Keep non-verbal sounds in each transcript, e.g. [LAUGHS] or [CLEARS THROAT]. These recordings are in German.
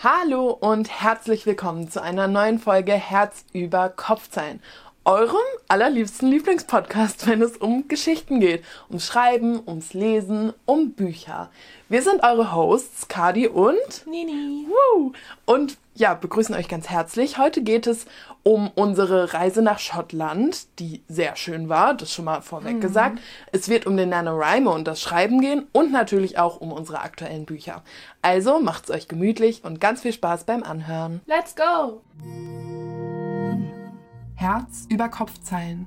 Hallo und herzlich willkommen zu einer neuen Folge Herz über Kopf sein. Eurem allerliebsten Lieblingspodcast, wenn es um Geschichten geht. Ums Schreiben, ums Lesen, um Bücher. Wir sind eure Hosts, Kadi und Nini. Woo! Und ja, begrüßen euch ganz herzlich. Heute geht es um unsere Reise nach Schottland, die sehr schön war, das schon mal vorweg Mhm. gesagt. Es wird um den NaNoWriMo und das Schreiben gehen und natürlich auch um unsere aktuellen Bücher. Also macht's euch gemütlich und ganz viel Spaß beim Anhören. Let's go! Herz über Kopfzeilen.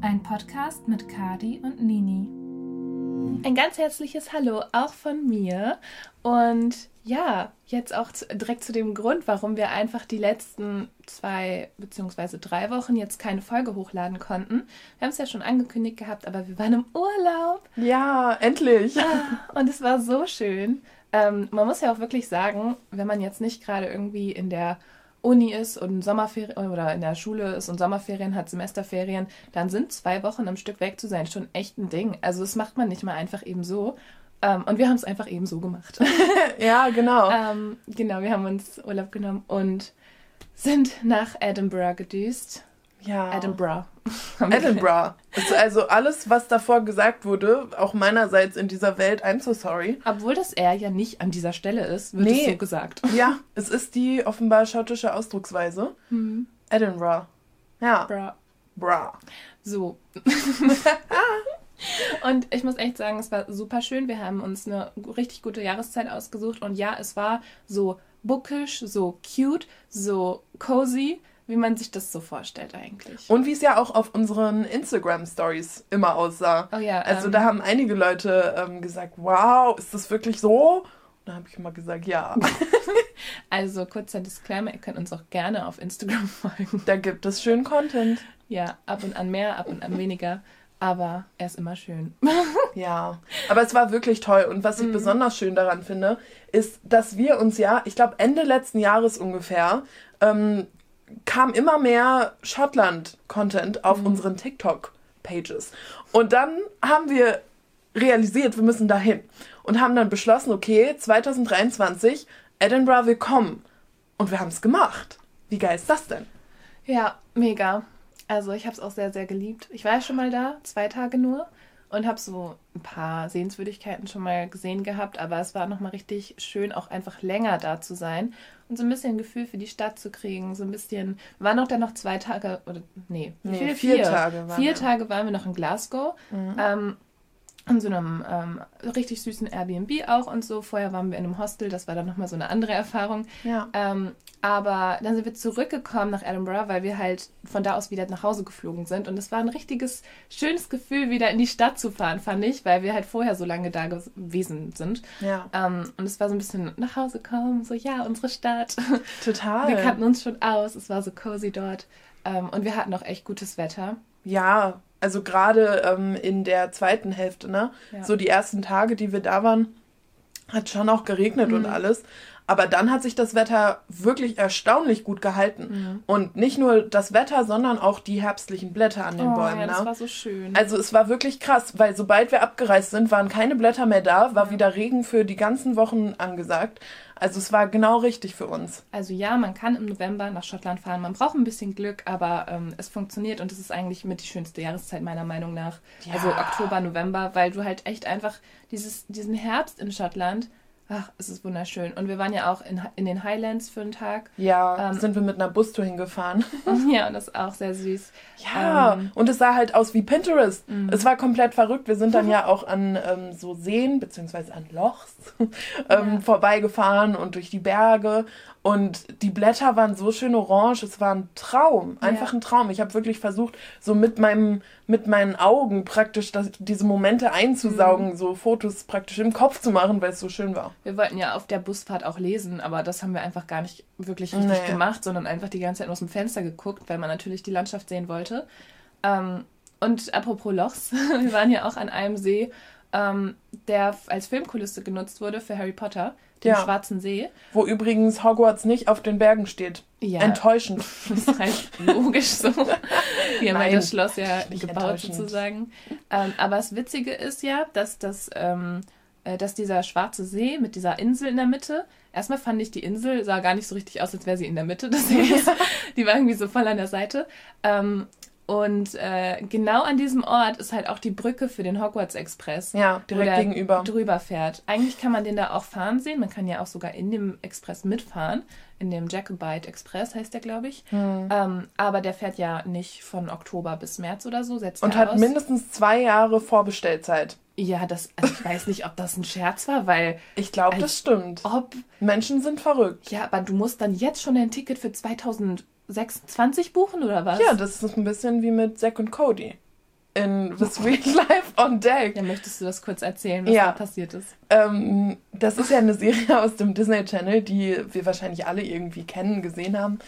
Ein Podcast mit Kadi und Nini. Ein ganz herzliches Hallo auch von mir. Und ja, jetzt auch zu, direkt zu dem Grund, warum wir einfach die letzten zwei beziehungsweise drei Wochen jetzt keine Folge hochladen konnten. Wir haben es ja schon angekündigt gehabt, aber wir waren im Urlaub. Ja, endlich. Ah, Und es war so schön. Ähm, man muss ja auch wirklich sagen, wenn man jetzt nicht gerade irgendwie in der Uni ist und Sommerferien oder in der Schule ist und Sommerferien hat, Semesterferien, dann sind zwei Wochen am Stück weg zu sein schon echt ein Ding. Also das macht man nicht mal einfach eben so. Ähm, und wir haben es einfach eben so gemacht. [LAUGHS] Ja, genau. ähm, genau, wir haben uns Urlaub genommen und sind nach Edinburgh gedüst. Ja. Edinburgh. [LAUGHS] Edinburgh. Also- Also alles, was davor gesagt wurde, auch meinerseits in dieser Welt, I'm so sorry. Obwohl das R ja nicht an dieser Stelle ist, wird Nee. es so gesagt. Ja, es ist die offenbar schottische Ausdrucksweise. Edinburgh. Ja. Bra. Bra. So. [LAUGHS] und ich muss echt sagen, es war super schön. Wir haben uns eine richtig gute Jahreszeit ausgesucht. Und ja, es war so bookish, so cute, so cozy, wie man sich das so vorstellt eigentlich. Und wie es ja auch auf unseren Instagram-Stories immer aussah. Oh ja, Also ähm, da haben einige Leute ähm, gesagt, wow, ist das wirklich so? Da habe ich immer gesagt, ja. [LAUGHS] [LAUGHS] Also kurzer Disclaimer, ihr könnt uns auch gerne auf Instagram [LAUGHS] folgen. da gibt es schönen Content. Ja, ab und an mehr, ab und an weniger. Aber er ist immer schön. Ja, aber es war wirklich toll. Und was ich Mhm. besonders schön daran finde, ist, dass wir uns ja, ich glaube Ende letzten Jahres ungefähr, ähm, kam immer mehr Schottland-Content auf Mhm. unseren TikTok-Pages. Und dann haben wir realisiert, wir müssen dahin. Und haben dann beschlossen, okay, 2023, Edinburgh willkommen. Und wir haben es gemacht. Wie geil ist das denn? Ja, mega. Also ich habe es auch sehr, sehr geliebt. Ich war ja schon mal da, zwei Tage nur und habe so ein paar Sehenswürdigkeiten schon mal gesehen gehabt, aber es war nochmal richtig schön, auch einfach länger da zu sein und so ein bisschen ein Gefühl für die Stadt zu kriegen, so ein bisschen, wir waren auch dann noch zwei Tage, oder nee, Nee, viel? vier Tage waren Vier wir. Tage waren wir noch in Glasgow. Ähm, in so einem ähm, richtig süßen Airbnb auch und so. Vorher waren wir in einem Hostel, das war dann nochmal so eine andere Erfahrung. Ja. Ähm, aber dann sind wir zurückgekommen nach Edinburgh, weil wir halt von da aus wieder nach Hause geflogen sind. Und es war ein richtiges, schönes Gefühl, wieder in die Stadt zu fahren, fand ich, weil wir halt vorher so lange da gewesen sind. Ja, Ähm, und es war so ein bisschen nach Hause kommen, so ja, unsere Stadt. total. Wir kannten uns schon aus, es war so cozy dort. Ähm, und wir hatten auch echt gutes Wetter. Ja, also gerade ähm, in der zweiten Hälfte, ne? Ja. So die ersten Tage, die wir da waren, hat schon auch geregnet Mhm. und alles. Aber dann hat sich das Wetter wirklich erstaunlich gut gehalten. Mhm. Und nicht nur das Wetter, sondern auch die herbstlichen Blätter an den oh, Bäumen. ja, das ne? war so schön. Also es war wirklich krass, weil sobald wir abgereist sind, waren keine Blätter mehr da, war wieder Regen für die ganzen Wochen angesagt. Also es war genau richtig für uns. Also ja, man kann im November nach Schottland fahren. Man braucht ein bisschen Glück, aber ähm, es funktioniert und es ist eigentlich mit die schönste Jahreszeit meiner Meinung nach. Ja. Also Oktober, November, weil du halt echt einfach dieses, diesen Herbst in Schottland, ach, es ist wunderschön. Und wir waren ja auch in, in den Highlands für einen Tag. Ja, Ähm, sind wir mit einer Bustour hingefahren. [LAUGHS] ja, und das ist auch sehr süß. Ja, Ähm, und es sah halt aus wie Pinterest. Mhm. Es war komplett verrückt. Wir sind dann [LAUGHS] ja auch an ähm, so Seen beziehungsweise an Lochs [LAUGHS] ähm, Ja. vorbeigefahren und durch die Berge. Und die Blätter waren so schön orange. Es war ein Traum, einfach Ja. ein Traum. Ich habe wirklich versucht, so mit meinem mit meinen Augen praktisch das, diese Momente einzusaugen, Mhm. so Fotos praktisch im Kopf zu machen, weil es so schön war. Wir wollten ja auf der Busfahrt auch lesen, aber das haben wir einfach gar nicht wirklich richtig Nee. gemacht, sondern einfach die ganze Zeit aus dem Fenster geguckt, weil man natürlich die Landschaft sehen wollte. Ähm, und apropos Lochs, [LAUGHS] wir waren ja auch an einem See, ähm, der als Filmkulisse genutzt wurde für Harry Potter, den Ja. Schwarzen See. Wo übrigens Hogwarts nicht auf den Bergen steht. Ja. Enttäuschend. [LAUGHS] Das ist halt logisch so. Die haben Nein, das Schloss ja gebaut sozusagen. Ähm, aber das Witzige ist ja, dass das ähm, äh, dass dieser schwarze See mit dieser Insel in der Mitte, erstmal fand ich, die Insel sah gar nicht so richtig aus, als wäre sie in der Mitte [LAUGHS] des Sees. [LAUGHS] die war irgendwie so voll an der Seite. Ähm, und äh, genau an diesem Ort ist halt auch die Brücke für den Hogwarts Express. Ja, direkt gegenüber. Drüber fährt. Eigentlich kann man den da auch fahren sehen. Man kann ja auch sogar in dem Express mitfahren. In dem Jacobite Express heißt der, glaube ich. Hm. Ähm, aber der fährt ja nicht von Oktober bis März oder so. Setzt Und hat aus. mindestens zwei Jahre Vorbestellzeit. Ja, das, also ich weiß nicht, ob das ein Scherz war, weil Ich glaube, das stimmt. ob, Menschen sind verrückt. ja, aber du musst dann jetzt schon ein Ticket für 2026 buchen oder was? Ja, das ist ein bisschen wie mit Zack und Cody. In The Sweet [LAUGHS] Life on Deck. Ja, möchtest du das kurz erzählen, was Ja. da passiert ist? Ähm, das ist ja eine Serie aus dem Disney Channel, die wir wahrscheinlich alle irgendwie kennen, gesehen haben.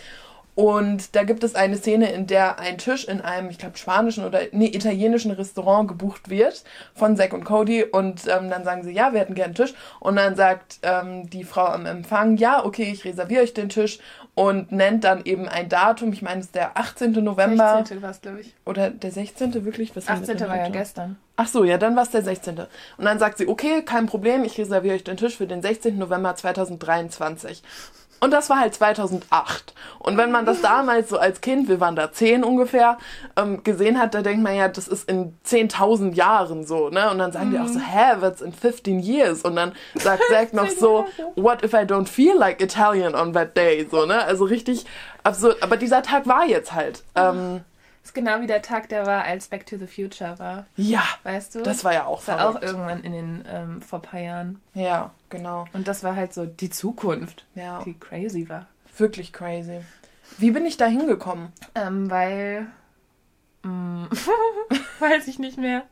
Und da gibt es eine Szene, in der ein Tisch in einem, ich glaube, spanischen oder nee, italienischen Restaurant gebucht wird von Zack und Cody. Und ähm, dann sagen sie, ja, wir hätten gerne einen Tisch. Und dann sagt ähm, die Frau am Empfang, ja, okay, ich reserviere euch den Tisch. Und nennt dann eben ein Datum. Ich meine, es ist der 18. November. 16. war es, glaube ich. Oder der 16. wirklich? Was haben wir 18. denn war ja gestern. Ach so, ja, dann war es der 16. Und dann sagt sie, okay, kein Problem, ich reserviere euch den Tisch für den 16. November 2023. Und das war halt 2008. Und wenn man das damals so als Kind, wir waren da 10 ungefähr, ähm, gesehen hat, da denkt man ja, das ist in 10.000 Jahren so, ne? Und dann sagen die auch so, hä, what's in 15 years? Und dann sagt Zack [LAUGHS] noch so, what if I don't feel like Italian on that day? So, ne? Also richtig absurd. Aber dieser Tag war jetzt halt. Ähm, ist genau wie der Tag, der war, als Back to the Future war. ja, Weißt du? das war ja auch Das war auch irgendwann in den, ähm, vor ein paar Jahren. Ja, genau. Und das war halt so die Zukunft, Ja. die crazy war. Wirklich crazy. Wie bin ich da hingekommen? Ähm, weil. Mm, [LAUGHS] weiß ich nicht mehr.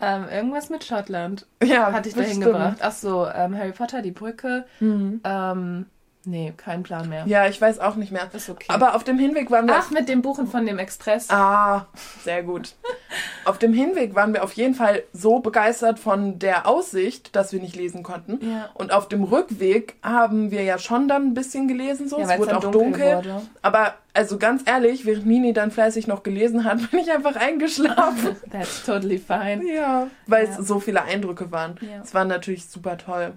Ähm, irgendwas mit Schottland Ja, hatte ich da hingebracht. Ach so, ähm, Harry Potter, die Brücke. Mhm. Nee, kein Plan mehr. Ja, ich weiß auch nicht mehr. Ist okay. Aber auf dem Hinweg waren wir. Ach, mit dem Buchen von dem Express. Ah, sehr gut. auf dem Hinweg waren wir auf jeden Fall so begeistert von der Aussicht, dass wir nicht lesen konnten. Ja. Und auf dem Rückweg haben wir ja schon dann ein bisschen gelesen, so. Ja, es wurde auch dunkel dunkel. wurde. Aber also ganz ehrlich, während Nini dann fleißig noch gelesen hat, [LAUGHS] bin ich einfach eingeschlafen. [LAUGHS] That's totally fine. Ja, weil Ja. es so viele Eindrücke waren. Ja. Es war natürlich super toll.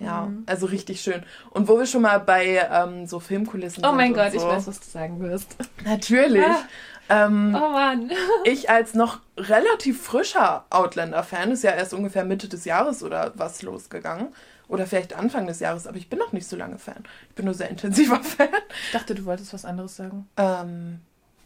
Ja, Mhm. also richtig schön. Und wo wir schon mal bei ähm, so Filmkulissen Oh sind mein und Gott, so. ich weiß, was du sagen wirst. Natürlich. Ah. Ähm, Oh Mann. [LAUGHS] Ich als noch relativ frischer Outlander-Fan, ist ja erst ungefähr Mitte des Jahres oder was losgegangen. Oder vielleicht Anfang des Jahres, aber ich bin noch nicht so lange Fan. Ich bin nur sehr intensiver [LAUGHS] Fan. Ich dachte, du wolltest was anderes sagen. Ähm,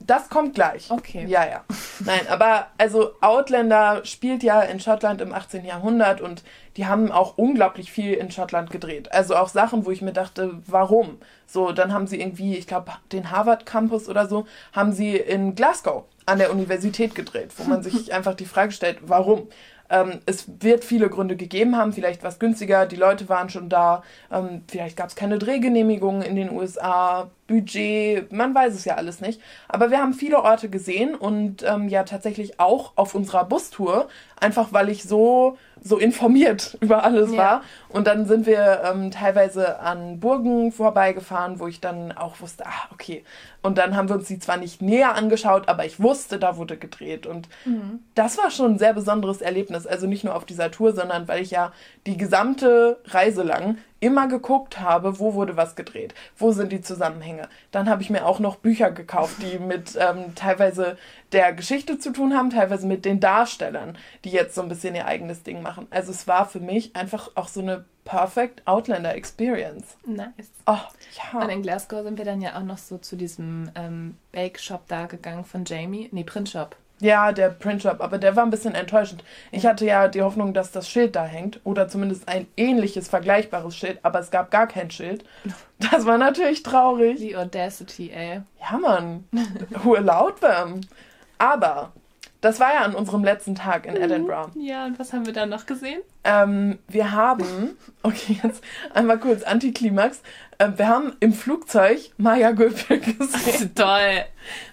das kommt gleich. Okay. Ja, ja. Nein, aber also Outlander spielt ja in Schottland im 18. Jahrhundert und die haben auch unglaublich viel in Schottland gedreht. Also auch Sachen, wo ich mir dachte, warum? So, dann haben sie irgendwie, ich glaube, den Harvard Campus oder so, haben sie in Glasgow an der Universität gedreht, wo man sich [LAUGHS] einfach die Frage stellt, warum? Ähm, es wird viele Gründe gegeben haben, vielleicht war es günstiger, die Leute waren schon da, ähm, vielleicht gab es keine Drehgenehmigungen in den USA, Budget, man weiß es ja alles nicht. Aber wir haben viele Orte gesehen und ähm, ja tatsächlich auch auf unserer Bustour, einfach weil ich so, so informiert über alles Ja. war. Und dann sind wir ähm, teilweise an Burgen vorbeigefahren, wo ich dann auch wusste, ah, okay. Und dann haben wir uns die zwar nicht näher angeschaut, aber ich wusste, da wurde gedreht. Und das war schon ein sehr besonderes Erlebnis. Also nicht nur auf dieser Tour, sondern weil ich ja die gesamte Reise lang immer geguckt habe, wo wurde was gedreht, wo sind die Zusammenhänge. Dann habe ich mir auch noch Bücher gekauft, die mit ähm, teilweise der Geschichte zu tun haben, teilweise mit den Darstellern, die jetzt so ein bisschen ihr eigenes Ding machen. Also es war für mich einfach auch so eine perfect Outlander Experience. Nice. Oh, Und ja. in Glasgow sind wir dann ja auch noch so zu diesem ähm, Bake-Shop da gegangen von Jamie. Nee, Print-Shop. Ja, der Printshop, aber der war ein bisschen enttäuschend. Ich hatte ja die Hoffnung, dass das Schild da hängt oder zumindest ein ähnliches, vergleichbares Schild, aber es gab gar kein Schild. [LAUGHS] Das war natürlich traurig. Die Audacity, ey. Ja, Mann. Who allowed them? Aber das war ja an unserem letzten Tag in Edinburgh. Ja, und was haben wir dann noch gesehen? Ähm, wir haben, [LAUGHS] okay, jetzt einmal kurz Antiklimax. Ähm, wir haben im Flugzeug Maya Göpel [LAUGHS] gesehen. Toll.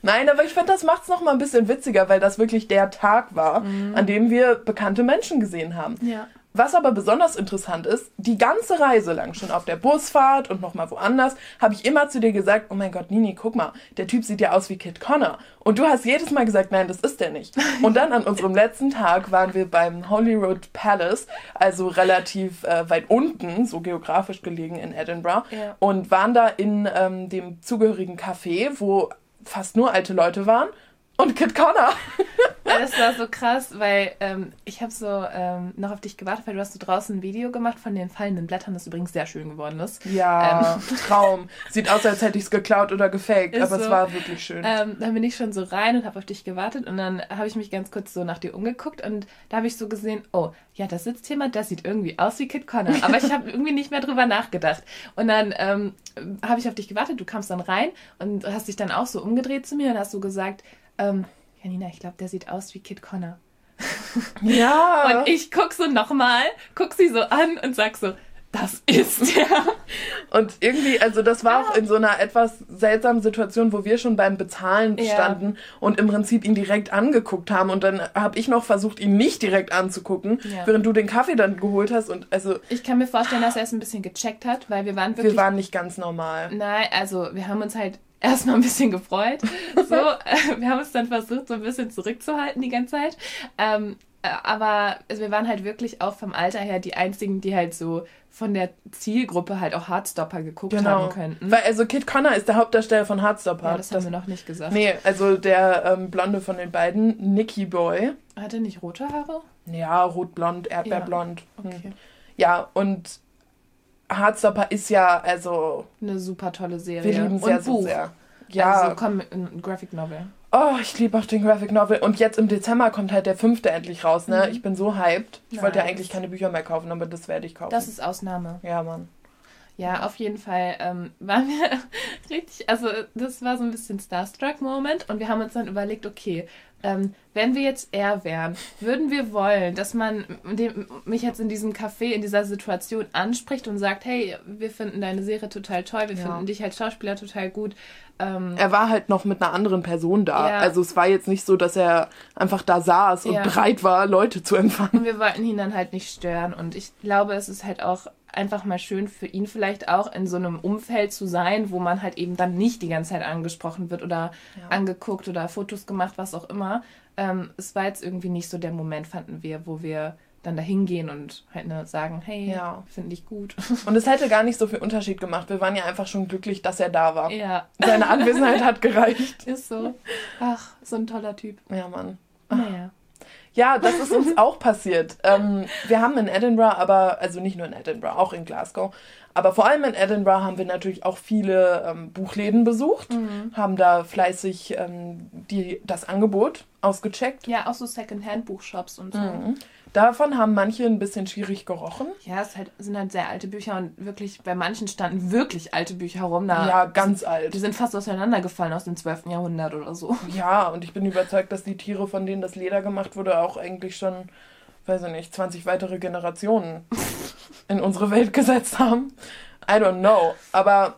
Nein, aber ich finde, das macht es noch mal ein bisschen witziger, weil das wirklich der Tag war, an dem wir bekannte Menschen gesehen haben. Ja. Was aber besonders interessant ist, die ganze Reise lang, schon auf der Busfahrt und nochmal woanders, habe ich immer zu dir gesagt, oh mein Gott, Nini, guck mal, der Typ sieht ja aus wie Kid Connor. Und du hast jedes Mal gesagt, nein, das ist der nicht. Und dann an unserem letzten Tag waren wir beim Holyrood Palace, also relativ äh, weit unten, so geografisch gelegen in Edinburgh, Ja. und waren da in ähm, dem zugehörigen Café, wo fast nur alte Leute waren. Und Kid Connor. [LAUGHS] Das war so krass, weil ähm, ich habe so ähm, noch auf dich gewartet, weil du hast so draußen ein Video gemacht von den fallenden Blättern, das übrigens sehr schön geworden ist. Ja, Traum. Sieht aus, als hätte ich es geklaut oder gefaked, Ist aber es so. war wirklich schön. Ähm, dann bin ich schon so rein und habe auf dich gewartet und dann habe ich mich ganz kurz so nach dir umgeguckt und da habe ich so gesehen, oh, ja, das sitzt jemand, der sieht irgendwie aus wie Kid Connor, aber ich habe irgendwie nicht mehr drüber nachgedacht. Und dann ähm, habe ich auf dich gewartet, du kamst dann rein und hast dich dann auch so umgedreht zu mir und hast so gesagt, ähm, Janina, ich glaube, der sieht aus wie Kid Connor. [LAUGHS] ja. Und ich guck so nochmal, guck sie so an und sag so, das ist [LAUGHS] der. Und irgendwie, also das war auch in so einer etwas seltsamen Situation, wo wir schon beim Bezahlen Ja. standen und im Prinzip ihn direkt angeguckt haben. Und dann habe ich noch versucht, ihn nicht direkt anzugucken, Ja. während du den Kaffee dann geholt hast. Und also Ich kann mir vorstellen, dass er es ein bisschen gecheckt hat, weil wir waren wirklich wir waren nicht ganz normal. Nein, also wir haben uns halt erstmal ein bisschen gefreut. So, äh, wir haben uns dann versucht, so ein bisschen zurückzuhalten die ganze Zeit. Ähm, äh, aber also wir waren halt wirklich auch vom Alter her die einzigen, die halt so von der Zielgruppe halt auch Hardstopper geguckt Genau. haben könnten. Weil also Kid Connor ist der Hauptdarsteller von Heartstopper. ja, das haben wir noch nicht gesagt. Nee, also der ähm, Blonde von den beiden, Nicky Boy. Hat er nicht rote Haare? Ja, rotblond, erdbeerblond. Hm. Okay. Ja, und Heartstopper ist ja, also, Eine super tolle Serie. wir lieben Und sehr, so Buch. sehr. Ja, Also komm, ein Graphic Novel. oh, ich liebe auch den Graphic Novel. Und jetzt im Dezember kommt halt der fünfte endlich raus, ne? Ich bin so hyped. Ich wollte ja Nice. eigentlich keine Bücher mehr kaufen, aber das werde ich kaufen. Das ist Ausnahme. ja, Mann. Ja, auf jeden Fall ähm, waren wir [LAUGHS] richtig, also das war so ein bisschen Starstruck-Moment und wir haben uns dann überlegt, okay, ähm, wenn wir jetzt er wären, würden wir wollen, dass man dem, mich jetzt in diesem Café, in dieser Situation anspricht und sagt, hey, wir finden deine Serie total toll, wir Ja. finden dich als Schauspieler total gut. Ähm, Er war halt noch mit einer anderen Person da. Ja. Also es war jetzt nicht so, dass er einfach da saß und Ja. bereit war, Leute zu empfangen. Und wir wollten ihn dann halt nicht stören. Und ich glaube, es ist halt auch einfach mal schön für ihn vielleicht auch in so einem Umfeld zu sein, wo man halt eben dann nicht die ganze Zeit angesprochen wird oder Ja. angeguckt oder Fotos gemacht, was auch immer. Ähm, es war jetzt irgendwie nicht so der Moment, fanden wir, wo wir dann da hingehen und halt ne, sagen, hey, Ja. finde ich gut. Und es hätte gar nicht so viel Unterschied gemacht. Wir waren ja einfach schon glücklich, dass er da war. ja, Seine Anwesenheit hat gereicht. [LAUGHS] ist so. Ach, so ein toller Typ. Ja, Mann. Naja. Ja, das ist uns auch passiert. Ähm, wir haben in Edinburgh, aber, also nicht nur in Edinburgh, auch in Glasgow, aber vor allem in Edinburgh haben wir natürlich auch viele ähm, Buchläden besucht, haben da fleißig ähm, die, das Angebot ausgecheckt. Ja, auch so Secondhand-Buchshops und so. Mhm. Davon haben manche ein bisschen schwierig gerochen. Ja, es halt, sind halt sehr alte Bücher und wirklich, bei manchen standen wirklich alte Bücher rum. Da Ja, ganz Die alt. sind fast auseinandergefallen aus dem 12. Jahrhundert oder so. Ja, und ich bin überzeugt, dass die Tiere, von denen das Leder gemacht wurde, auch eigentlich schon, weiß ich nicht, 20 weitere Generationen [LAUGHS] in unsere Welt gesetzt haben. I don't know. Aber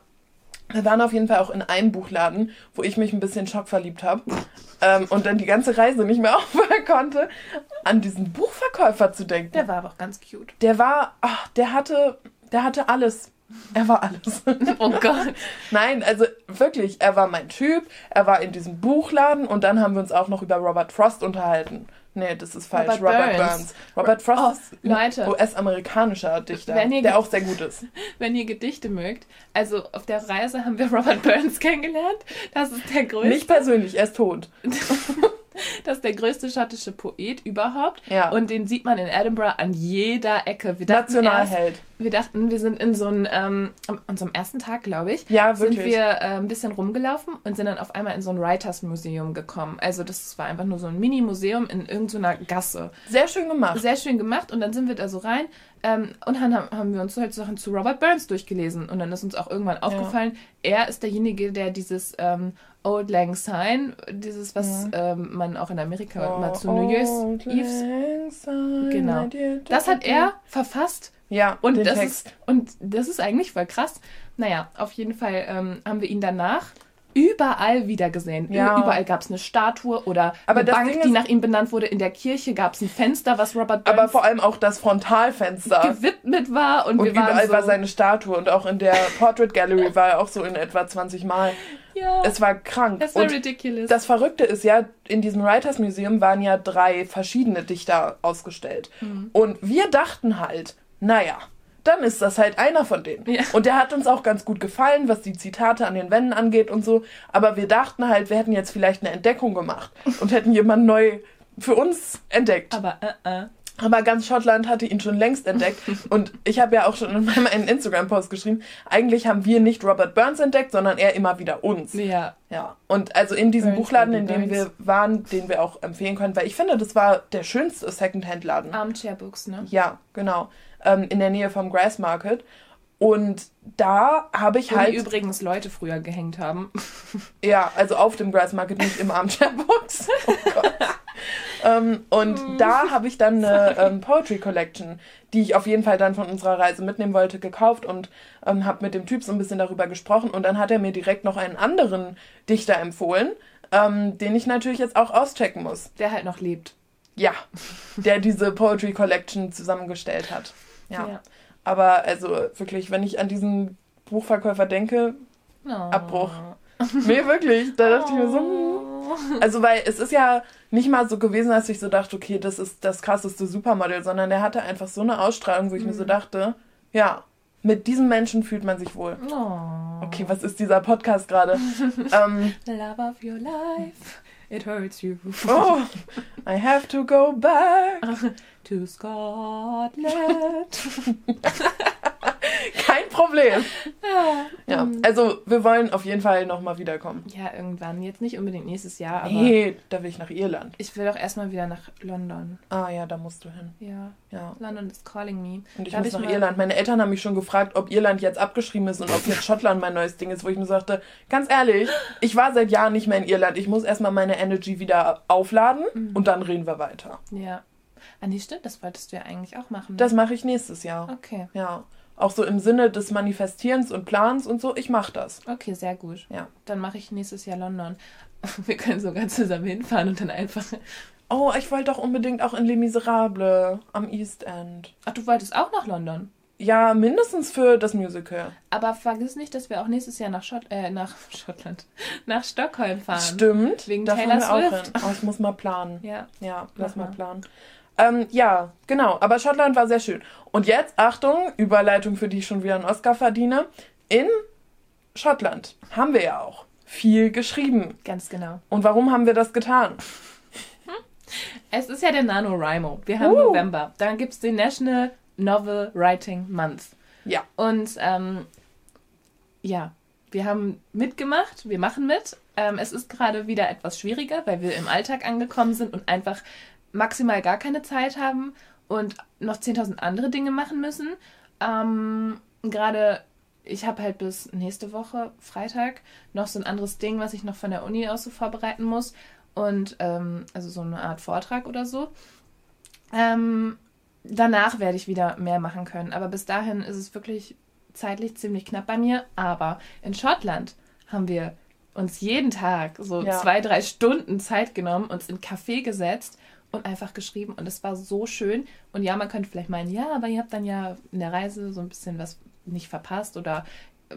wir waren auf jeden Fall auch in einem Buchladen, wo ich mich ein bisschen schockverliebt habe ähm, und dann die ganze Reise nicht mehr [LAUGHS] aufhören konnte, an diesen Buchverkäufer zu denken. Der war aber auch ganz cute. Der war, ach, der hatte, der hatte alles. Er war alles. [LAUGHS] Oh Gott. Nein, also wirklich, er war mein Typ, er war in diesem Buchladen und dann haben wir uns auch noch über Robert Frost unterhalten. Nee, das ist falsch. Robert Robert, Burns. Burns. Robert Frost Oh, Leute. ein US-amerikanischer Dichter, der ge- auch sehr gut ist. [LAUGHS] Wenn ihr Gedichte mögt, also auf der Reise haben wir Robert Burns [LAUGHS] kennengelernt. Das ist der größte, Nicht persönlich, er ist tot. [LAUGHS] das ist der größte schottische Poet überhaupt. Ja. Und den sieht man in Edinburgh an jeder Ecke. Wir dachten erst, Nationalheld. Wir dachten, wir sind in so einem, ähm, an unserem ersten Tag, glaube ich, Ja, sind wir äh, ein bisschen rumgelaufen und sind dann auf einmal in so ein Writers Museum gekommen. Also das war einfach nur so ein Mini-Museum in irgendeiner Gasse. Sehr schön gemacht. Sehr schön gemacht und dann sind wir da so rein ähm, und dann haben, wir uns halt Sachen zu Robert Burns durchgelesen und dann ist uns auch irgendwann aufgefallen, er ist derjenige, der dieses ähm, Old Lang Syne, dieses, was ähm, man auch in Amerika immer zu New Year's Old Eves, Lang Syne, Genau. das hat er verfasst Ja, und das Text. ist und das ist eigentlich voll krass. Naja, auf jeden Fall ähm, haben wir ihn danach überall wieder gesehen. Ja. Überall gab es eine Statue oder Aber eine Bank, Ding die ist- nach ihm benannt wurde. In der Kirche gab es ein Fenster, was Robert Burns Aber vor allem auch das Frontalfenster. gewidmet war. Und, Und überall so, war seine Statue und auch in der Portrait Gallery [LAUGHS] war er auch so in etwa 20 Mal. ja, Es war krank. das war und ridiculous. das Verrückte ist ja, in diesem Writers Museum waren ja drei verschiedene Dichter ausgestellt. Mhm. Und wir dachten halt, naja, dann ist das halt einer von denen. Ja. Und der hat uns auch ganz gut gefallen, was die Zitate an den Wänden angeht und so. Aber wir dachten halt, wir hätten jetzt vielleicht eine Entdeckung gemacht und hätten jemanden neu für uns entdeckt. aber äh, äh. Aber ganz Schottland hatte ihn schon längst entdeckt. [LAUGHS] Und ich habe ja auch schon in meinem einen Instagram-Post geschrieben, eigentlich haben wir nicht Robert Burns entdeckt, sondern er immer wieder uns. ja, Ja. Und also in diesem Burns, Buchladen, in dem Burns. wir waren, den wir auch empfehlen können, weil ich finde, das war der schönste Secondhand-Laden. Armchair Books, ne? Ja, genau. Ähm, in der Nähe vom Grass Market. Und da habe ich Wo halt. übrigens Leute früher gehängt haben. [LAUGHS] Ja, also auf dem Grass Market, nicht im Armchair-Box. [LAUGHS] Oh Gott. ähm, und da habe ich dann eine ähm, Poetry Collection, die ich auf jeden Fall dann von unserer Reise mitnehmen wollte, gekauft und ähm, habe mit dem Typ so ein bisschen darüber gesprochen. Und dann hat er mir direkt noch einen anderen Dichter empfohlen, ähm, den ich natürlich jetzt auch auschecken muss. Der halt noch lebt. Ja, der diese Poetry Collection zusammengestellt hat. Ja. Ja. Aber also wirklich, wenn ich an diesen Buchverkäufer denke, Oh. Abbruch. nee, wirklich, da dachte ich mir so, hm. Oh. also weil es ist ja nicht mal so gewesen, dass ich so dachte, okay, das ist das krasseste Supermodel, sondern der hatte einfach so eine Ausstrahlung, wo ich mir so dachte, ja, mit diesem Menschen fühlt man sich wohl. Oh. Okay, was ist dieser Podcast gerade? [LAUGHS] ähm, Love of your life, it hurts you. oh, I have to go back. [LAUGHS] To Scotland. [LAUGHS] Kein Problem. ja. Ja, also wir wollen auf jeden Fall nochmal wiederkommen. ja, irgendwann. Jetzt nicht unbedingt nächstes Jahr, aber Nee, da will ich nach Irland. ich will doch erstmal wieder nach London. Ah ja, da musst du hin. Ja, Ja. London is calling me. Und ich Da hab muss nach mal- Irland. Meine Eltern haben mich schon gefragt, ob Irland jetzt abgeschrieben ist und ob jetzt Schottland mein neues Ding ist, wo ich mir sagte, ganz ehrlich, ich war seit Jahren nicht mehr in Irland. Ich muss erstmal meine Energy wieder aufladen Mhm. und dann reden wir weiter. Ja. Ah, nee, stimmt, das wolltest du ja eigentlich auch machen. ne? Das mache ich nächstes Jahr. okay. Ja. Auch so im Sinne des Manifestierens und Plans und so. Ich mache das. Okay, sehr gut. Ja. Dann mache ich nächstes Jahr London. [LAUGHS] Wir können sogar zusammen hinfahren und dann einfach. [LAUGHS] Oh, ich wollte doch unbedingt auch in Les Miserables am East End. Ach, du wolltest auch nach London. Ja, mindestens für das Musical. Aber vergiss nicht, dass wir auch nächstes Jahr nach, Schott äh, nach [LAUGHS] Schottland, nach Stockholm fahren. Stimmt. Wegen da Taylor wir auch Swift. hin. Oh, ich muss mal planen. Ja. Ja, lass mal. planen. Ähm, ja, genau. Aber Schottland war sehr schön. Und jetzt, Achtung, Überleitung, für die ich schon wieder einen Oscar verdiene. In Schottland haben wir ja auch viel geschrieben. Ganz genau. Und warum haben wir das getan? Es ist ja der NaNoWriMo. Wir haben Uh. November. Dann gibt es den National Novel Writing Month. Ja. Und ähm, ja, wir haben mitgemacht, wir machen mit. Ähm, es ist gerade wieder etwas schwieriger, weil wir im Alltag angekommen sind und einfach maximal gar keine Zeit haben und noch 10.000 andere Dinge machen müssen. Ähm, gerade, ich habe halt bis nächste Woche, Freitag, noch so ein anderes Ding, was ich noch von der Uni aus so vorbereiten muss. Und ähm, also so eine Art Vortrag oder so. Ähm, danach werde ich wieder mehr machen können. Aber bis dahin ist es wirklich zeitlich ziemlich knapp bei mir. Aber in Schottland haben wir uns jeden Tag so Ja. zwei, drei Stunden Zeit genommen, uns in Café gesetzt und einfach geschrieben. Und es war so schön. Und ja, man könnte vielleicht meinen, ja, aber ihr habt dann ja in der Reise so ein bisschen was nicht verpasst oder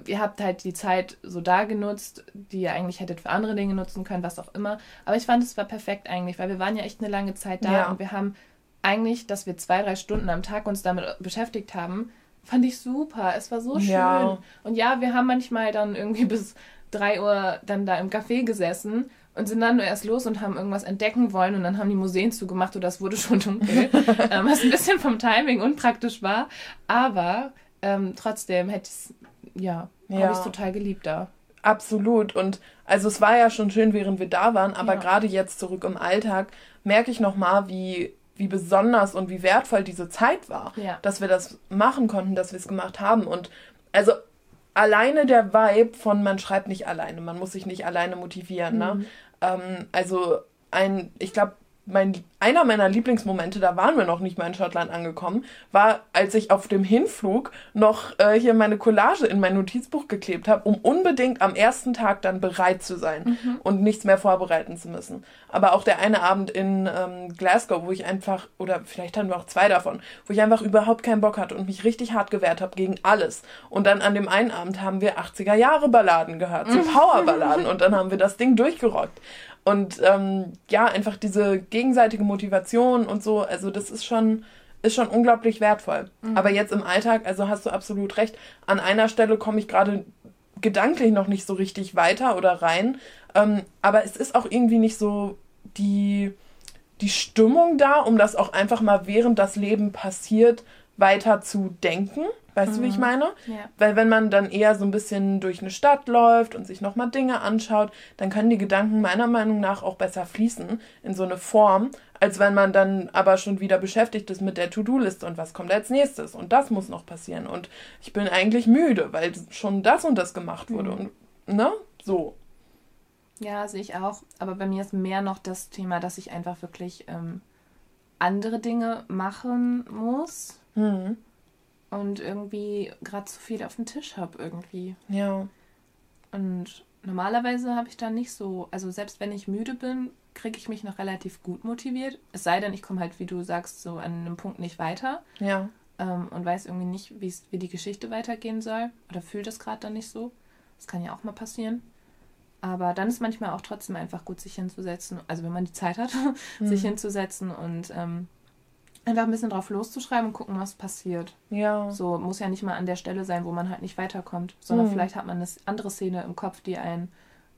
ihr habt halt die Zeit so da genutzt, die ihr eigentlich hättet für andere Dinge nutzen können, was auch immer. Aber ich fand, es war perfekt eigentlich, weil wir waren ja echt eine lange Zeit da Ja. und wir haben eigentlich, dass wir zwei, drei Stunden am Tag uns damit beschäftigt haben, fand ich super. Es war so schön. Ja. Und ja, wir haben manchmal dann irgendwie [LAUGHS] bis drei Uhr dann da im Café gesessen und sind dann nur erst los und haben irgendwas entdecken wollen und dann haben die Museen zugemacht oder es wurde schon dunkel, [LAUGHS] ähm, was ein bisschen vom Timing unpraktisch war. Aber ähm, trotzdem hätte ich es, ja, Ja. habe ich total geliebt da. Absolut. Und also es war ja schon schön, während wir da waren, aber Ja. gerade jetzt zurück im Alltag merke ich nochmal, wie, wie besonders und wie wertvoll diese Zeit war, Ja. dass wir das machen konnten, dass wir es gemacht haben. Und also alleine der Vibe von man schreibt nicht alleine, man muss sich nicht alleine motivieren. Ne? Ähm, also ein, ich glaube, mein, einer meiner Lieblingsmomente, da waren wir noch nicht mal in Schottland angekommen, war, als ich auf dem Hinflug noch äh, hier meine Collage in mein Notizbuch geklebt habe, um unbedingt am ersten Tag dann bereit zu sein mhm. und nichts mehr vorbereiten zu müssen. Aber auch der eine Abend in ähm, Glasgow, wo ich einfach, oder vielleicht hatten wir auch zwei davon, wo ich einfach überhaupt keinen Bock hatte und mich richtig hart gewehrt habe gegen alles. Und dann an dem einen Abend haben wir 80er Jahre Balladen gehört, so Powerballaden und dann haben wir das Ding durchgerockt. Und ähm, ja, einfach diese gegenseitige Motivation und so, also das ist schon, ist schon unglaublich wertvoll. Mhm. Aber jetzt im Alltag, also hast du absolut recht, an einer Stelle komme ich gerade gedanklich noch nicht so richtig weiter oder rein. Ähm, aber es ist auch irgendwie nicht so die, die Stimmung da, um das auch einfach mal während das Leben passiert, weiter zu denken. Weißt mhm. du, wie ich mhm. meine? Ja. Weil wenn man dann eher so ein bisschen durch eine Stadt läuft und sich nochmal Dinge anschaut, dann können die Gedanken meiner Meinung nach auch besser fließen in so eine Form, als wenn man dann aber schon wieder beschäftigt ist mit der To-Do-Liste und was kommt als nächstes und das muss noch passieren und ich bin eigentlich müde, weil schon das und das gemacht wurde mhm. und ne, so. Ja, sehe ich auch. Aber bei mir ist mehr noch das Thema, dass ich einfach wirklich ähm, andere Dinge machen muss. Mhm und irgendwie gerade zu viel auf dem Tisch habe irgendwie. Ja. Und normalerweise habe ich dann nicht so, also selbst wenn ich müde bin, kriege ich mich noch relativ gut motiviert. Es sei denn, ich komme halt, wie du sagst, so an einem Punkt nicht weiter. Ja. Ähm, und weiß irgendwie nicht, wie die Geschichte weitergehen soll. Oder fühlt es gerade dann nicht so. Das kann ja auch mal passieren. Aber dann ist manchmal auch trotzdem einfach gut, sich hinzusetzen. Also wenn man die Zeit hat, [LAUGHS] mhm. sich hinzusetzen und ähm, einfach ein bisschen drauf loszuschreiben und gucken, was passiert. Ja. So muss ja nicht mal an der Stelle sein, wo man halt nicht weiterkommt, sondern mhm. vielleicht hat man eine andere Szene im Kopf, die einen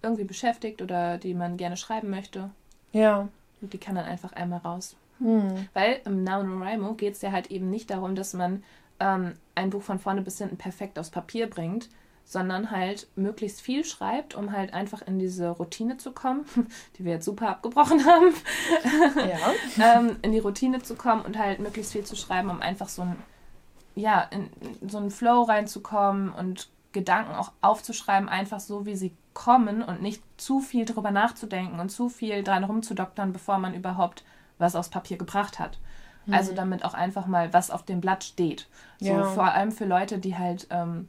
irgendwie beschäftigt oder die man gerne schreiben möchte. Ja. Und die kann dann einfach einmal raus. Mhm. Weil im NaNoWriMo geht es ja halt eben nicht darum, dass man ähm, ein Buch von vorne bis hinten perfekt aufs Papier bringt, sondern halt möglichst viel schreibt, um halt einfach in diese Routine zu kommen, [LAUGHS] die wir jetzt super abgebrochen haben, ja. [LAUGHS] ähm, in die Routine zu kommen und halt möglichst viel zu schreiben, um einfach so ein, ja, in, in so einen Flow reinzukommen und Gedanken auch aufzuschreiben, einfach so, wie sie kommen und nicht zu viel drüber nachzudenken und zu viel dran rumzudoktern, bevor man überhaupt was aufs Papier gebracht hat. Mhm. Also damit auch einfach mal was auf dem Blatt steht. So ja. vor allem für Leute, die halt ähm,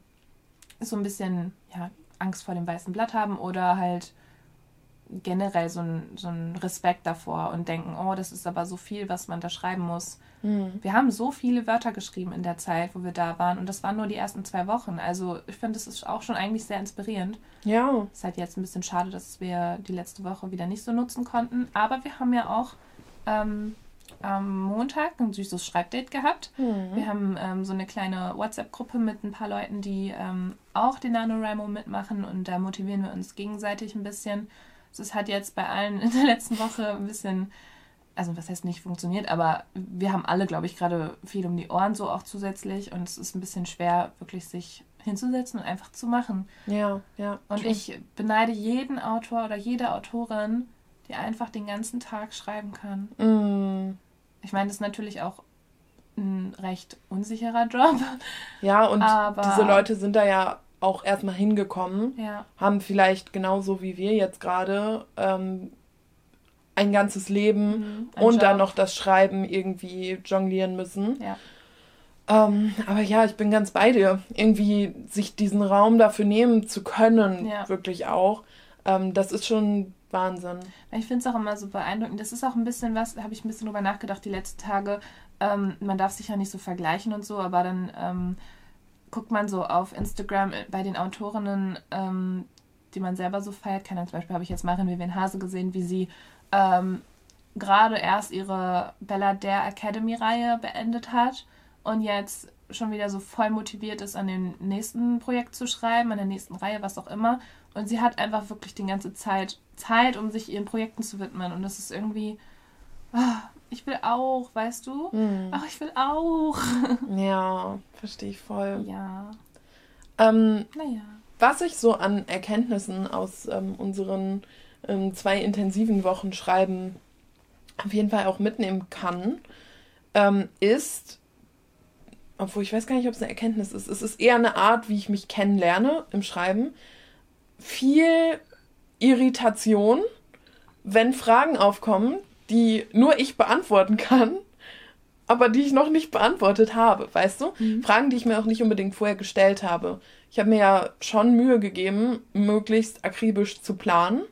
so ein bisschen ja, Angst vor dem weißen Blatt haben oder halt generell so ein, so ein Respekt davor und denken, oh, das ist aber so viel, was man da schreiben muss. Mhm. Wir haben so viele Wörter geschrieben in der Zeit, wo wir da waren und das waren nur die ersten zwei Wochen. Also ich finde, das ist auch schon eigentlich sehr inspirierend. Ja. Ist halt jetzt ein bisschen schade, dass wir die letzte Woche wieder nicht so nutzen konnten, aber wir haben ja auch ähm, am Montag ein süßes Schreibdate gehabt. Mhm. Wir haben ähm, so eine kleine WhatsApp-Gruppe mit ein paar Leuten, die ähm, auch den NaNoWriMo mitmachen und da motivieren wir uns gegenseitig ein bisschen. Es hat jetzt bei allen in der letzten Woche ein bisschen, also was heißt nicht funktioniert, aber wir haben alle, glaube ich, gerade viel um die Ohren so auch zusätzlich und es ist ein bisschen schwer, wirklich sich hinzusetzen und einfach zu machen. Ja, ja. Und ich beneide jeden Autor oder jede Autorin, die einfach den ganzen Tag schreiben kann. Mm. Ich meine, das ist natürlich auch ein recht unsicherer Job. Ja, und aber diese Leute sind da ja auch erstmal hingekommen, ja. haben vielleicht genauso wie wir jetzt gerade ähm, ein ganzes Leben mhm, ein und Job. dann noch das Schreiben irgendwie jonglieren müssen. Ja. Ähm, aber ja, ich bin ganz bei dir. Irgendwie sich diesen Raum dafür nehmen zu können, ja. wirklich auch. Ähm, das ist schon Wahnsinn. Ich finde es auch immer so beeindruckend. Das ist auch ein bisschen was, habe ich ein bisschen drüber nachgedacht die letzten Tage. Ähm, man darf sich ja nicht so vergleichen und so, aber dann ähm, guckt man so auf Instagram bei den Autorinnen, ähm, die man selber so feiert. Keine zum Beispiel habe ich jetzt Marin Vivian Hase gesehen, wie sie ähm, gerade erst ihre Bella Dare Academy-Reihe beendet hat und jetzt schon wieder so voll motiviert ist, an dem nächsten Projekt zu schreiben, an der nächsten Reihe, was auch immer. Und sie hat einfach wirklich die ganze Zeit Zeit, um sich ihren Projekten zu widmen. Und das ist irgendwie, oh, ich will auch, weißt du? Mhm. Ach, ich will auch. [LAUGHS] Ja, verstehe ich voll. Ja. Ähm, naja. Was ich so an Erkenntnissen aus ähm, unseren ähm, zwei intensiven Wochen Schreiben auf jeden Fall auch mitnehmen kann, ähm, ist, obwohl ich weiß gar nicht, ob es eine Erkenntnis ist, es ist eher eine Art, wie ich mich kennenlerne im Schreiben viel Irritation, wenn Fragen aufkommen, die nur ich beantworten kann, aber die ich noch nicht beantwortet habe, weißt du? Mhm. Fragen, die ich mir auch nicht unbedingt vorher gestellt habe. Ich habe mir ja schon Mühe gegeben, möglichst akribisch zu planen.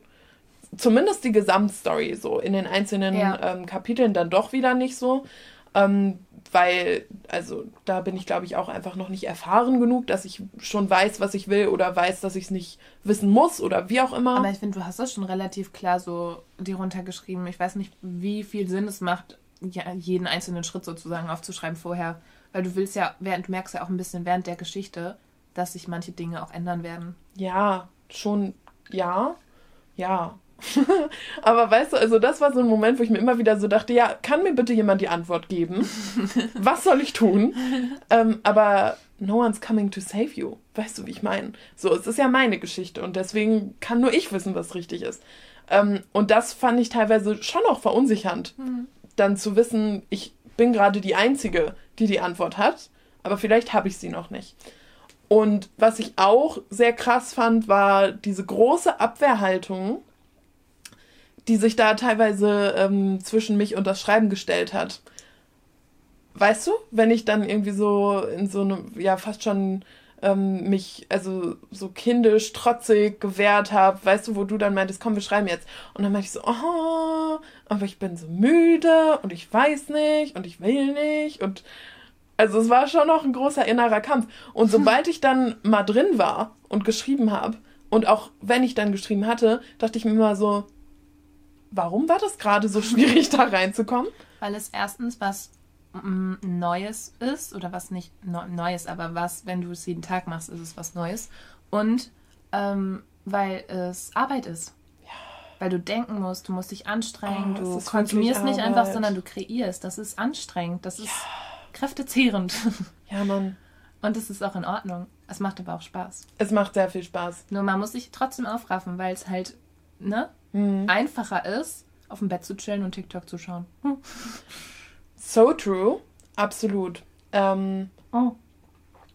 Zumindest die Gesamtstory so. In den einzelnen ja. ähm, Kapiteln dann doch wieder nicht so. Ähm, weil, also da bin ich, glaube ich, auch einfach noch nicht erfahren genug, dass ich schon weiß, was ich will oder weiß, dass ich es nicht wissen muss oder wie auch immer. Aber ich finde, du hast das schon relativ klar so dir runtergeschrieben. Ich weiß nicht, wie viel Sinn es macht, ja, jeden einzelnen Schritt sozusagen aufzuschreiben vorher. Weil du willst ja, während du merkst ja auch ein bisschen während der Geschichte, dass sich manche Dinge auch ändern werden. Ja, schon, ja, ja. [LAUGHS] Aber weißt du, also das war so ein Moment, wo ich mir immer wieder so dachte, ja, kann mir bitte jemand die Antwort geben? [LAUGHS] Was soll ich tun? ähm, aber no one's coming to save you. Weißt du, wie ich meine? So, es ist ja meine Geschichte und deswegen kann nur ich wissen, was richtig ist. Ähm, und das fand ich teilweise schon auch verunsichernd, mhm. dann zu wissen, ich bin gerade die Einzige, die die Antwort hat, aber vielleicht habe ich sie noch nicht. Und was ich auch sehr krass fand, war diese große Abwehrhaltung die sich da teilweise ähm, zwischen mich und das Schreiben gestellt hat. Weißt du, wenn ich dann irgendwie so in so einem, ja, fast schon ähm, mich, also so kindisch, trotzig gewehrt habe, weißt du, wo du dann meintest, komm, wir schreiben jetzt. Und dann meinte ich so, oh, aber ich bin so müde und ich weiß nicht und ich will nicht und also es war schon noch ein großer innerer Kampf. Und [LAUGHS] sobald ich dann mal drin war und geschrieben habe, und auch wenn ich dann geschrieben hatte, dachte ich mir immer so, Warum war das gerade so schwierig, da reinzukommen? Weil es erstens was mm, Neues ist, oder was nicht Neues, aber was, wenn du es jeden Tag machst, ist es was Neues. Und ähm, weil es Arbeit ist. Ja. Weil du denken musst, du musst dich anstrengen, oh, du konsumierst nicht einfach, sondern du kreierst. Das ist anstrengend, das ist ja. kräftezehrend. [LAUGHS] Ja, Mann. Und es ist auch in Ordnung. Es macht aber auch Spaß. Es macht sehr viel Spaß. Nur man muss sich trotzdem aufraffen, weil es halt, ne? Mhm. einfacher ist, auf dem Bett zu chillen und TikTok zu schauen. Hm. So true, absolut. Ähm, oh.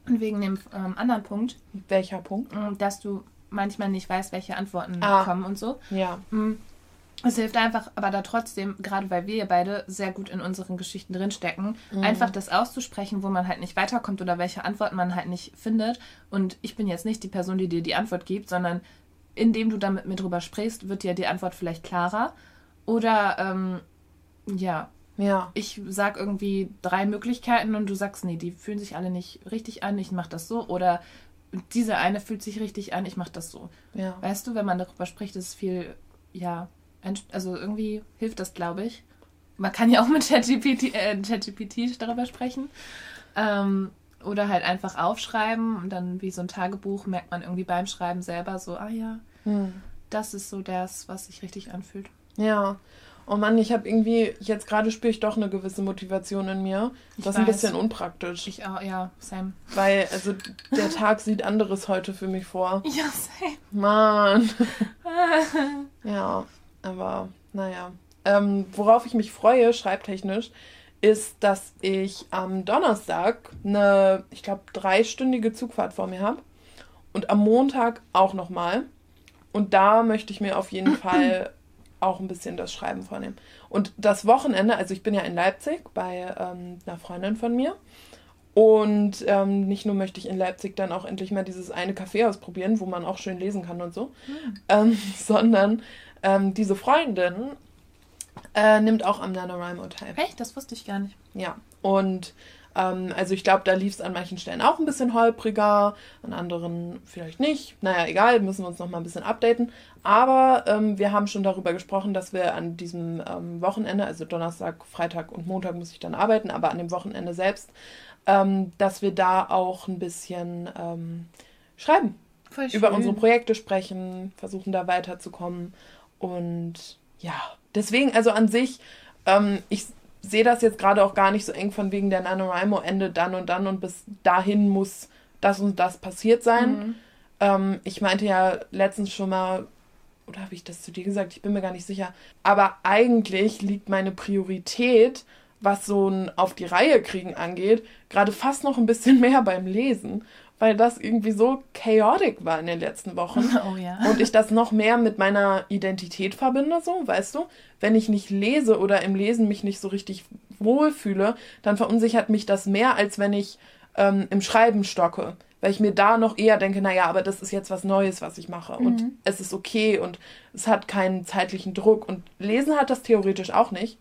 Und wegen dem ähm, anderen Punkt. Welcher Punkt? Mm, dass du manchmal nicht weißt, welche Antworten ah. kommen und so. Ja. Mm. Es hilft einfach, aber da trotzdem, gerade weil wir beide sehr gut in unseren Geschichten drinstecken, mhm. einfach das auszusprechen, wo man halt nicht weiterkommt oder welche Antworten man halt nicht findet. Und ich bin jetzt nicht die Person, die dir die Antwort gibt, sondern indem du damit mit drüber sprichst, wird dir die Antwort vielleicht klarer. Oder ähm, ja. Ja. Ich sag irgendwie drei Möglichkeiten und du sagst, nee, die fühlen sich alle nicht richtig an, ich mach das so. Oder diese eine fühlt sich richtig an, ich mach das so. Ja. Weißt du, wenn man darüber spricht, ist es viel, ja, also irgendwie hilft das, glaube ich. Man kann ja auch mit ChatGPT äh, darüber sprechen. Ähm, oder halt einfach aufschreiben und dann wie so ein Tagebuch merkt man irgendwie beim Schreiben selber so, ah ja, hm. das ist so das, was sich richtig anfühlt. Ja. Oh Mann, ich habe irgendwie, jetzt gerade spüre ich doch eine gewisse Motivation in mir. Ich das ist ein bisschen unpraktisch. Ich auch, ja, same. Weil, also, der Tag sieht anderes heute für mich vor. [LAUGHS] Ja, same. Mann. [LAUGHS] ja, aber, naja. Ähm, worauf ich mich freue, schreibtechnisch, ist, dass ich am Donnerstag eine, ich glaube, dreistündige Zugfahrt vor mir habe. Und am Montag auch nochmal. Und da möchte ich mir auf jeden [CLEARS THROAT] Fall auch ein bisschen das Schreiben vornehmen. Und das Wochenende, also ich bin ja in Leipzig bei ähm, einer Freundin von mir. Und ähm, nicht nur möchte ich in Leipzig dann auch endlich mal dieses eine Café ausprobieren, wo man auch schön lesen kann und so, mhm. ähm, [LAUGHS] sondern ähm, diese Freundin äh, nimmt auch am NaNoWriMo teil. Echt? Das wusste ich gar nicht. Ja. Und ähm, also ich glaube, da lief es an manchen Stellen auch ein bisschen holpriger, an anderen vielleicht nicht. Naja, egal, müssen wir uns noch mal ein bisschen updaten. Aber ähm, wir haben schon darüber gesprochen, dass wir an diesem ähm, Wochenende, also Donnerstag, Freitag und Montag muss ich dann arbeiten, aber an dem Wochenende selbst, ähm, dass wir da auch ein bisschen ähm, schreiben. Über unsere Projekte sprechen, versuchen da weiterzukommen. Und ja, deswegen, also an sich, ähm, ich sehe das jetzt gerade auch gar nicht so eng von wegen der NaNoWriMo Ende dann und dann und bis dahin muss das und das passiert sein. Mhm. Ähm, ich meinte ja letztens schon mal, oder habe ich das zu dir gesagt? Ich bin mir gar nicht sicher. Aber eigentlich liegt meine Priorität, was so ein auf die Reihe kriegen angeht, gerade fast noch ein bisschen [LAUGHS] mehr beim Lesen, weil das irgendwie so chaotic war in den letzten Wochen. [LAUGHS] Oh ja. Und ich das noch mehr mit meiner Identität verbinde, so, weißt du? Wenn ich nicht lese oder im Lesen mich nicht so richtig wohlfühle, dann verunsichert mich das mehr, als wenn ich ähm, im Schreiben stocke. Weil ich mir da noch eher denke, naja, aber das ist jetzt was Neues, was ich mache. Und Mhm. es ist okay und es hat keinen zeitlichen Druck. Und Lesen hat das theoretisch auch nicht.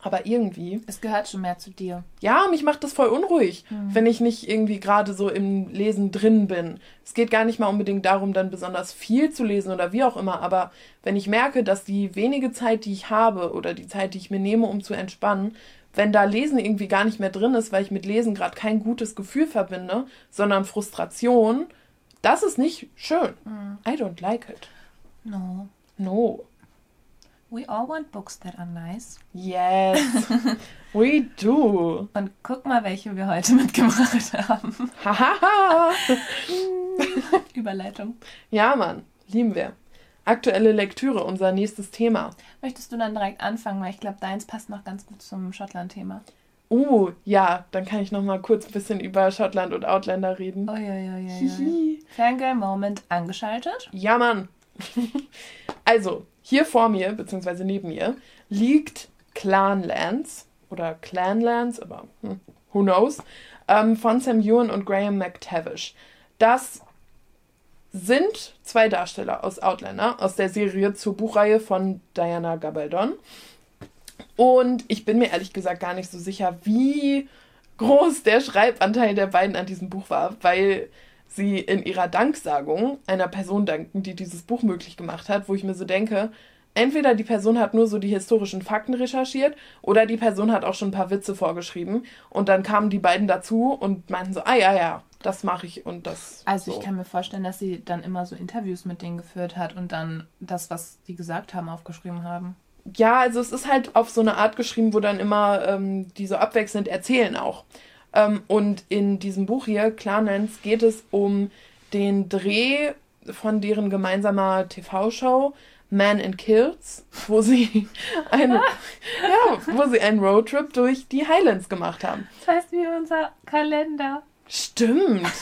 Aber irgendwie Es gehört schon mehr zu dir. ja, mich macht das voll unruhig, wenn ich nicht irgendwie gerade so im Lesen drin bin. Es geht gar nicht mal unbedingt darum, dann besonders viel zu lesen oder wie auch immer, aber wenn ich merke, dass die wenige Zeit, die ich habe oder die Zeit, die ich mir nehme, um zu entspannen, wenn da Lesen irgendwie gar nicht mehr drin ist, weil ich mit Lesen gerade kein gutes Gefühl verbinde, sondern Frustration, das ist nicht schön. I don't like it. No. No. We all want books that are nice. Yes, [LAUGHS] we do. Und guck mal, welche wir heute [LAUGHS] mitgebracht haben. Hahaha. [LAUGHS] Überleitung. Ja, Mann, lieben wir. Aktuelle Lektüre, unser nächstes Thema. Möchtest du dann direkt anfangen, weil ich glaube, deins passt noch ganz gut zum Schottland-Thema. Uh, ja, dann kann ich noch mal kurz ein bisschen über Schottland und Outlander reden. Uiuiui. Hihi. Fangirl-Moment angeschaltet. Ja, Mann. Also, hier vor mir, beziehungsweise neben mir, liegt Clanlands oder Clanlands, aber hm, who knows, ähm, von Sam Ewan und Graham McTavish. Das sind zwei Darsteller aus Outlander, aus der Serie zur Buchreihe von Diana Gabaldon. Und ich bin mir ehrlich gesagt gar nicht so sicher, wie groß der Schreibanteil der beiden an diesem Buch war, weil sie in ihrer Danksagung einer Person danken, die dieses Buch möglich gemacht hat, wo ich mir so denke, entweder die Person hat nur so die historischen Fakten recherchiert oder die Person hat auch schon ein paar Witze vorgeschrieben und dann kamen die beiden dazu und meinten so, ah ja, ja, das mache ich und das. Also so. ich kann mir vorstellen, dass sie dann immer so Interviews mit denen geführt hat und dann das, was die gesagt haben, aufgeschrieben haben. Ja, also es ist halt auf so eine Art geschrieben, wo dann immer ähm, die so abwechselnd erzählen auch. Ähm, und in diesem Buch hier, Clarence, geht es um den Dreh von deren gemeinsamer TV-Show Man in Kills, wo sie [LAUGHS] eine, [LAUGHS] ja, wo sie einen Roadtrip durch die Highlands gemacht haben. Das heißt wie unser Kalender. Stimmt. [LAUGHS]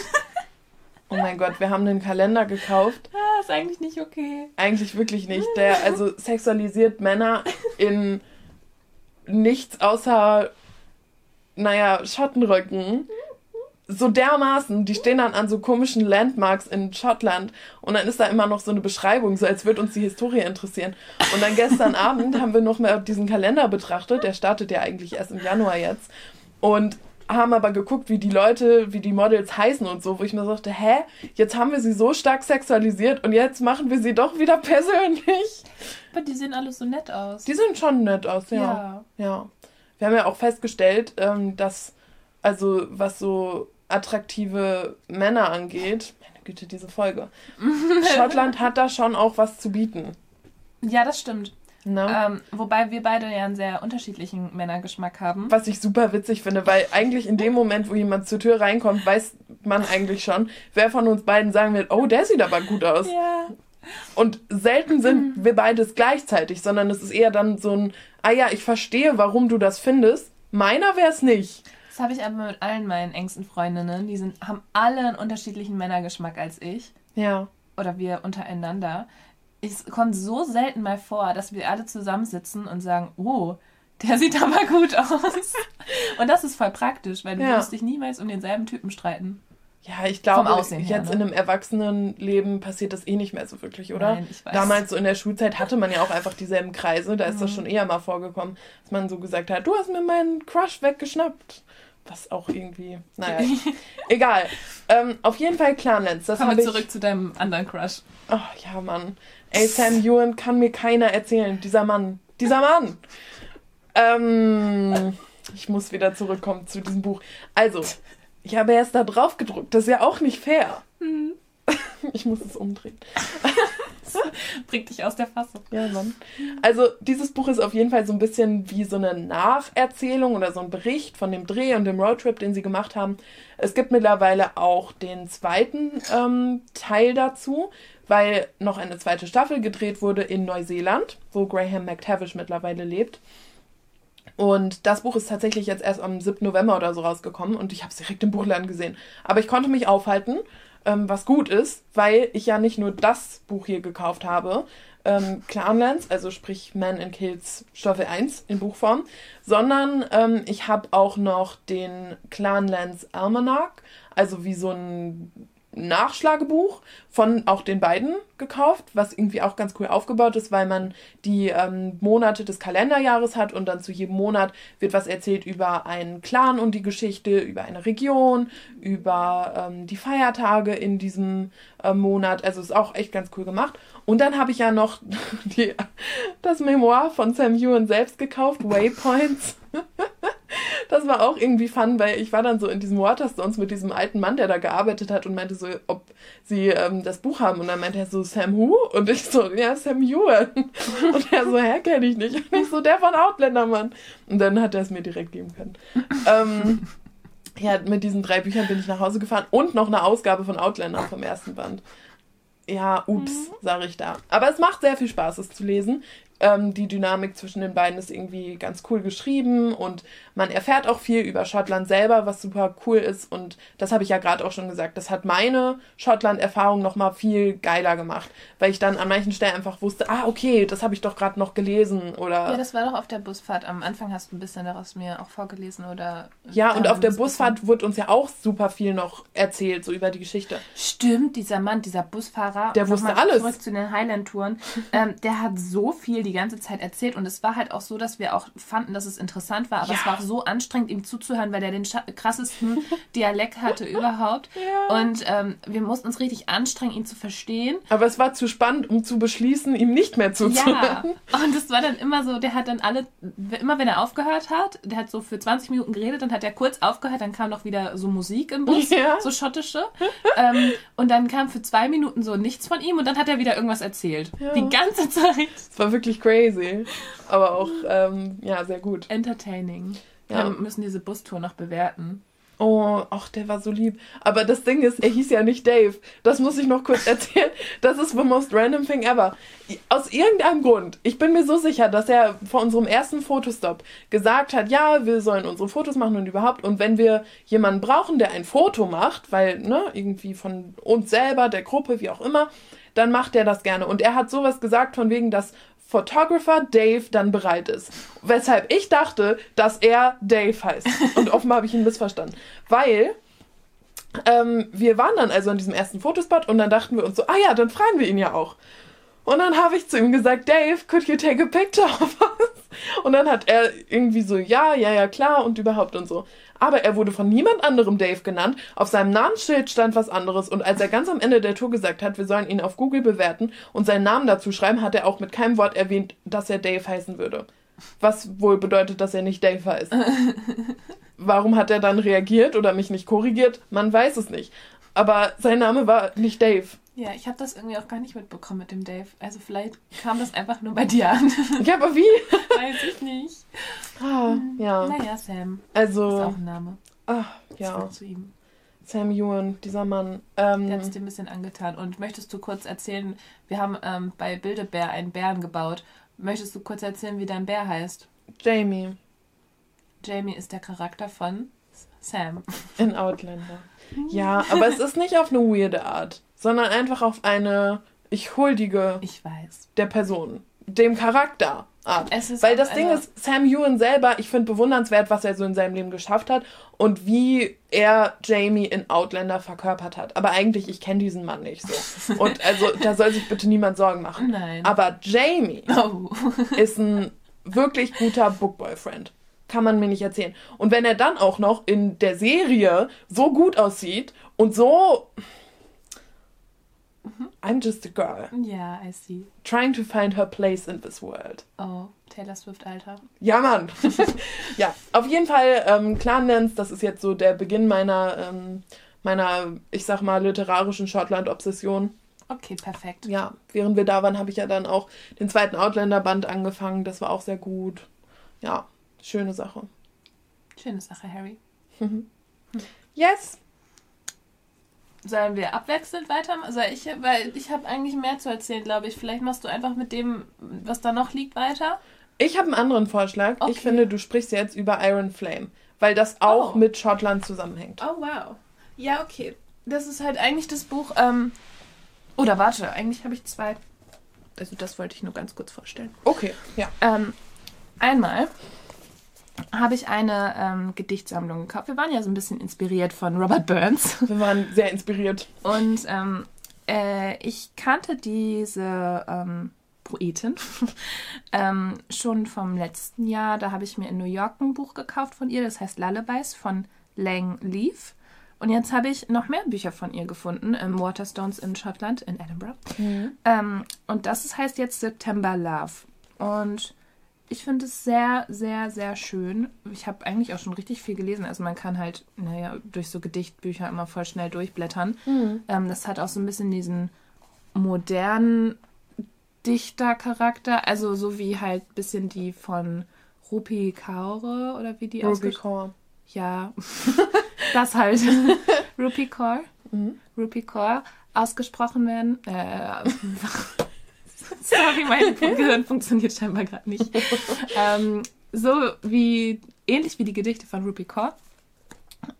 Oh mein Gott, wir haben einen Kalender gekauft. Ah, ist eigentlich nicht okay. Eigentlich wirklich nicht. Der also sexualisiert Männer in nichts außer, naja, Schottenröcken. So dermaßen, die stehen dann an so komischen Landmarks in Schottland und dann ist da immer noch so eine Beschreibung, so als würde uns die Historie interessieren. Und dann gestern [LAUGHS] Abend haben wir noch mal diesen Kalender betrachtet, der startet ja eigentlich erst im Januar jetzt. Und haben aber geguckt, wie die Leute, wie die Models heißen und so, wo ich mir sagte, hä, jetzt haben wir sie so stark sexualisiert und jetzt machen wir sie doch wieder persönlich. Aber die sehen alle so nett aus. Die sehen schon nett aus, ja. Ja. Ja. Wir haben ja auch festgestellt, ähm, dass, also was so attraktive Männer angeht, meine Güte, diese Folge, [LAUGHS] Schottland hat da schon auch was zu bieten. Ja, das stimmt. Ähm, wobei wir beide ja einen sehr unterschiedlichen Männergeschmack haben. Was ich super witzig finde, weil eigentlich in dem Moment, wo jemand zur Tür reinkommt, weiß man eigentlich schon, wer von uns beiden sagen wird, oh, der sieht aber gut aus. Ja. Und selten sind [CLEARS THROAT] wir beides gleichzeitig, sondern es ist eher dann so ein, ah ja, ich verstehe, warum du das findest. Meiner wäre es nicht. Das habe ich aber mit allen meinen engsten Freundinnen. Die sind, haben alle einen unterschiedlichen Männergeschmack als ich. Ja. Oder wir untereinander. Es kommt so selten mal vor, dass wir alle zusammensitzen und sagen, oh, der sieht aber gut aus. [LAUGHS] Und das ist voll praktisch, weil du Ja. würdest dich niemals um denselben Typen streiten. Ja, ich glaube, her, jetzt ne? in einem Erwachsenenleben passiert das eh nicht mehr so wirklich, oder? Nein, ich weiß. Damals so in der Schulzeit hatte man ja auch einfach dieselben Kreise, da ist Mhm. das schon eher mal vorgekommen, dass man so gesagt hat, du hast mir meinen Crush weggeschnappt. Was auch irgendwie, naja, [LAUGHS] egal. Ähm, auf jeden Fall Clanlands, das Kommen wir ich... zurück zu deinem anderen Crush. Oh, ja, Mann. Ey, Sam Ewan kann mir keiner erzählen. Dieser Mann. Dieser Mann. Ähm, ich muss wieder zurückkommen zu diesem Buch. Also, ich habe erst da drauf gedruckt. Das ist ja auch nicht fair. [LAUGHS] Ich muss es umdrehen. [LAUGHS] Bringt dich aus der Fassung. Ja, Mann. Also, dieses Buch ist auf jeden Fall so ein bisschen wie so eine Nacherzählung oder so ein Bericht von dem Dreh und dem Roadtrip, den sie gemacht haben. Es gibt mittlerweile auch den zweiten ähm, Teil dazu, weil noch eine zweite Staffel gedreht wurde in Neuseeland, wo Graham McTavish mittlerweile lebt. Und das Buch ist tatsächlich jetzt erst am 7. November oder so rausgekommen und ich habe es direkt im Buchladen gesehen. Aber ich konnte mich aufhalten, ähm, was gut ist, weil ich ja nicht nur das Buch hier gekauft habe, ähm, Clanlands, also sprich Man in Kills Staffel 1 in Buchform, sondern ähm, ich habe auch noch den Clanlands Almanac, also wie so ein Nachschlagebuch von auch den beiden gekauft, was irgendwie auch ganz cool aufgebaut ist, weil man die ähm, Monate des Kalenderjahres hat und dann zu jedem Monat wird was erzählt über einen Clan und die Geschichte, über eine Region, über ähm, die Feiertage in diesem äh, Monat. Also ist auch echt ganz cool gemacht. Und dann habe ich ja noch [LAUGHS] die, das Memoir von Sam Ewan selbst gekauft, Waypoints. [LAUGHS] das war auch irgendwie fun, weil ich war dann so in diesem Waterstones mit diesem alten Mann, der da gearbeitet hat und meinte so, ob sie ähm, das Buch haben. Und dann meinte er so, Sam Who? Und ich so, ja, Sam Ewan. Und er so, hä, kenne ich nicht. Und ich so, der von Outlander, Mann. Und dann hat er es mir direkt geben können. ähm, ja, mit diesen drei Büchern bin ich nach Hause gefahren und noch eine Ausgabe von Outlander vom ersten Band. Ja, ups, mhm. sage ich da. Aber es macht sehr viel Spaß, es zu lesen. Ähm, die Dynamik zwischen den beiden ist irgendwie ganz cool geschrieben und man erfährt auch viel über Schottland selber, was super cool ist. Und das habe ich ja gerade auch schon gesagt. Das hat meine Schottland-Erfahrung nochmal viel geiler gemacht, weil ich dann an manchen Stellen einfach wusste, ah, okay, das habe ich doch gerade noch gelesen. Oder ja, das war doch auf der Busfahrt. Am Anfang hast du ein bisschen daraus mir auch vorgelesen oder. Ja, und auf der Busfahrt wurde uns ja auch super viel noch erzählt, so über die Geschichte. Stimmt, dieser Mann, dieser Busfahrer. Der wusste alles. Zurück zu den Highland-Touren. ähm, der hat so viel die ganze Zeit erzählt und es war halt auch so, dass wir auch fanden, dass es interessant war, aber ja. es war so anstrengend, ihm zuzuhören, weil er den krassesten [LAUGHS] Dialekt hatte überhaupt. Ja. Und ähm, wir mussten uns richtig anstrengen, ihn zu verstehen. Aber es war zu spannend, um zu beschließen, ihm nicht mehr zuzuhören. Ja, und es war dann immer so, der hat dann alle, immer wenn er aufgehört hat, der hat so für 20 Minuten geredet, dann hat er kurz aufgehört, dann kam noch wieder so Musik im Bus, ja. so schottische. ähm, und dann kam für zwei Minuten so nichts von ihm und dann hat er wieder irgendwas erzählt. Die ganze Zeit. Es war wirklich crazy. Aber auch, ähm, ja, sehr gut. Entertaining. Ja. Wir müssen diese Bustour noch bewerten. Oh, ach, der war so lieb. Aber das Ding ist, er hieß ja nicht Dave. Das muss ich noch kurz [LAUGHS] erzählen. Das ist the most random thing ever. Aus irgendeinem Grund, ich bin mir so sicher, dass er vor unserem ersten Fotostop gesagt hat, ja, wir sollen unsere Fotos machen und überhaupt. Und wenn wir jemanden brauchen, der ein Foto macht, weil, ne, irgendwie von uns selber, der Gruppe, wie auch immer, dann macht er das gerne. Und er hat sowas gesagt von wegen, dass Photographer Dave dann bereit ist. Weshalb ich dachte, dass er Dave heißt. Und offenbar habe ich ihn missverstanden. Weil ähm, wir waren dann also an diesem ersten Fotospot und dann dachten wir uns so, ah ja, dann fragen wir ihn ja auch. Und dann habe ich zu ihm gesagt, Dave, could you take a picture of us? Und dann hat er irgendwie so, ja, ja, ja, klar und überhaupt und so. Aber er wurde von niemand anderem Dave genannt. Auf seinem Namensschild stand was anderes. Und als er ganz am Ende der Tour gesagt hat, wir sollen ihn auf Google bewerten und seinen Namen dazu schreiben, hat er auch mit keinem Wort erwähnt, dass er Dave heißen würde. Was wohl bedeutet, dass er nicht Dave heißt. [LAUGHS] Warum hat er dann reagiert oder mich nicht korrigiert? Man weiß es nicht. Aber sein Name war nicht Dave. Ja, ich habe das irgendwie auch gar nicht mitbekommen mit dem Dave. Also vielleicht kam das einfach nur bei dir an. [LAUGHS] Ja, aber wie? [LAUGHS] Weiß ich nicht. Ah, ja. Naja, Sam. Also. Ist auch ein Name. Ach, ja. zu ihm. Sam Ewan, dieser Mann. Ähm, Der hat es dir ein bisschen angetan. Und möchtest du kurz erzählen, wir haben ähm, bei Bildebär einen Bären gebaut. Möchtest du kurz erzählen, wie dein Bär heißt? Jamie. Jamie ist der Charakter von Sam. In Outlander. [LAUGHS] Ja, aber es ist nicht auf eine weirde Art sondern einfach auf eine ich huldige ich weiß. der Person, dem Charakter. Art. Weil das Ding ist, Sam Ewan selber, ich finde bewundernswert, was er so in seinem Leben geschafft hat und wie er Jamie in Outlander verkörpert hat. Aber eigentlich, ich kenne diesen Mann nicht so. [LAUGHS] Und also, da soll sich bitte niemand Sorgen machen. Nein. Aber Jamie oh. [LAUGHS] ist ein wirklich guter Bookboyfriend. Kann man mir nicht erzählen. Und wenn er dann auch noch in der Serie so gut aussieht und so. I'm just a girl. Ja, I see. Trying to find her place in this world. Oh, Taylor Swift, Alter. Ja, Mann. [LAUGHS] ja, auf jeden Fall ähm, Clan das ist jetzt so der Beginn meiner, ähm, meiner, ich sag mal, literarischen Schottland-Obsession. Okay, perfekt. Ja, während wir da waren, habe ich ja dann auch den zweiten Outlander-Band angefangen. Das war auch sehr gut. Ja, schöne Sache. Schöne Sache, Harry. [LAUGHS] yes. Sollen wir abwechselnd weitermachen? Also ich, weil ich habe eigentlich mehr zu erzählen, glaube ich. Vielleicht machst du einfach mit dem, was da noch liegt, weiter. Ich habe einen anderen Vorschlag. Okay. Ich finde, du sprichst jetzt über Iron Flame, weil das auch Oh. mit Schottland zusammenhängt. Oh, wow. Ja, okay. Das ist halt eigentlich das Buch. Ähm, oder warte, eigentlich habe ich zwei. Also, das wollte ich nur ganz kurz vorstellen. Okay, ja. Ähm, einmal habe ich eine ähm, Gedichtsammlung gekauft. Wir waren ja so ein bisschen inspiriert von Robert Burns. [LAUGHS] Wir waren sehr inspiriert. Und ähm, äh, ich kannte diese ähm, Poetin [LAUGHS] ähm, schon vom letzten Jahr. Da habe ich mir in New York ein Buch gekauft von ihr, das heißt Lullabies von Lang Leaf. Und jetzt habe ich noch mehr Bücher von ihr gefunden im Waterstones in Schottland, in Edinburgh. Ähm, und das heißt jetzt September Love. Und ich finde es sehr, sehr, sehr schön. Ich habe eigentlich auch schon richtig viel gelesen. Also man kann halt, naja, durch so Gedichtbücher immer voll schnell durchblättern. Ähm, das hat auch so ein bisschen diesen modernen Dichtercharakter. Also so wie halt ein bisschen die von Rupi Kaur oder wie die ausgesprochen Core. ja, [LAUGHS] das halt. [LAUGHS] Rupi Kaur. Rupi Kaur ausgesprochen werden. Äh, [LAUGHS] [LAUGHS] sorry, mein [LAUGHS] Gehirn funktioniert scheinbar gerade nicht. ähm, so wie, ähnlich wie die Gedichte von Rupi Kaur.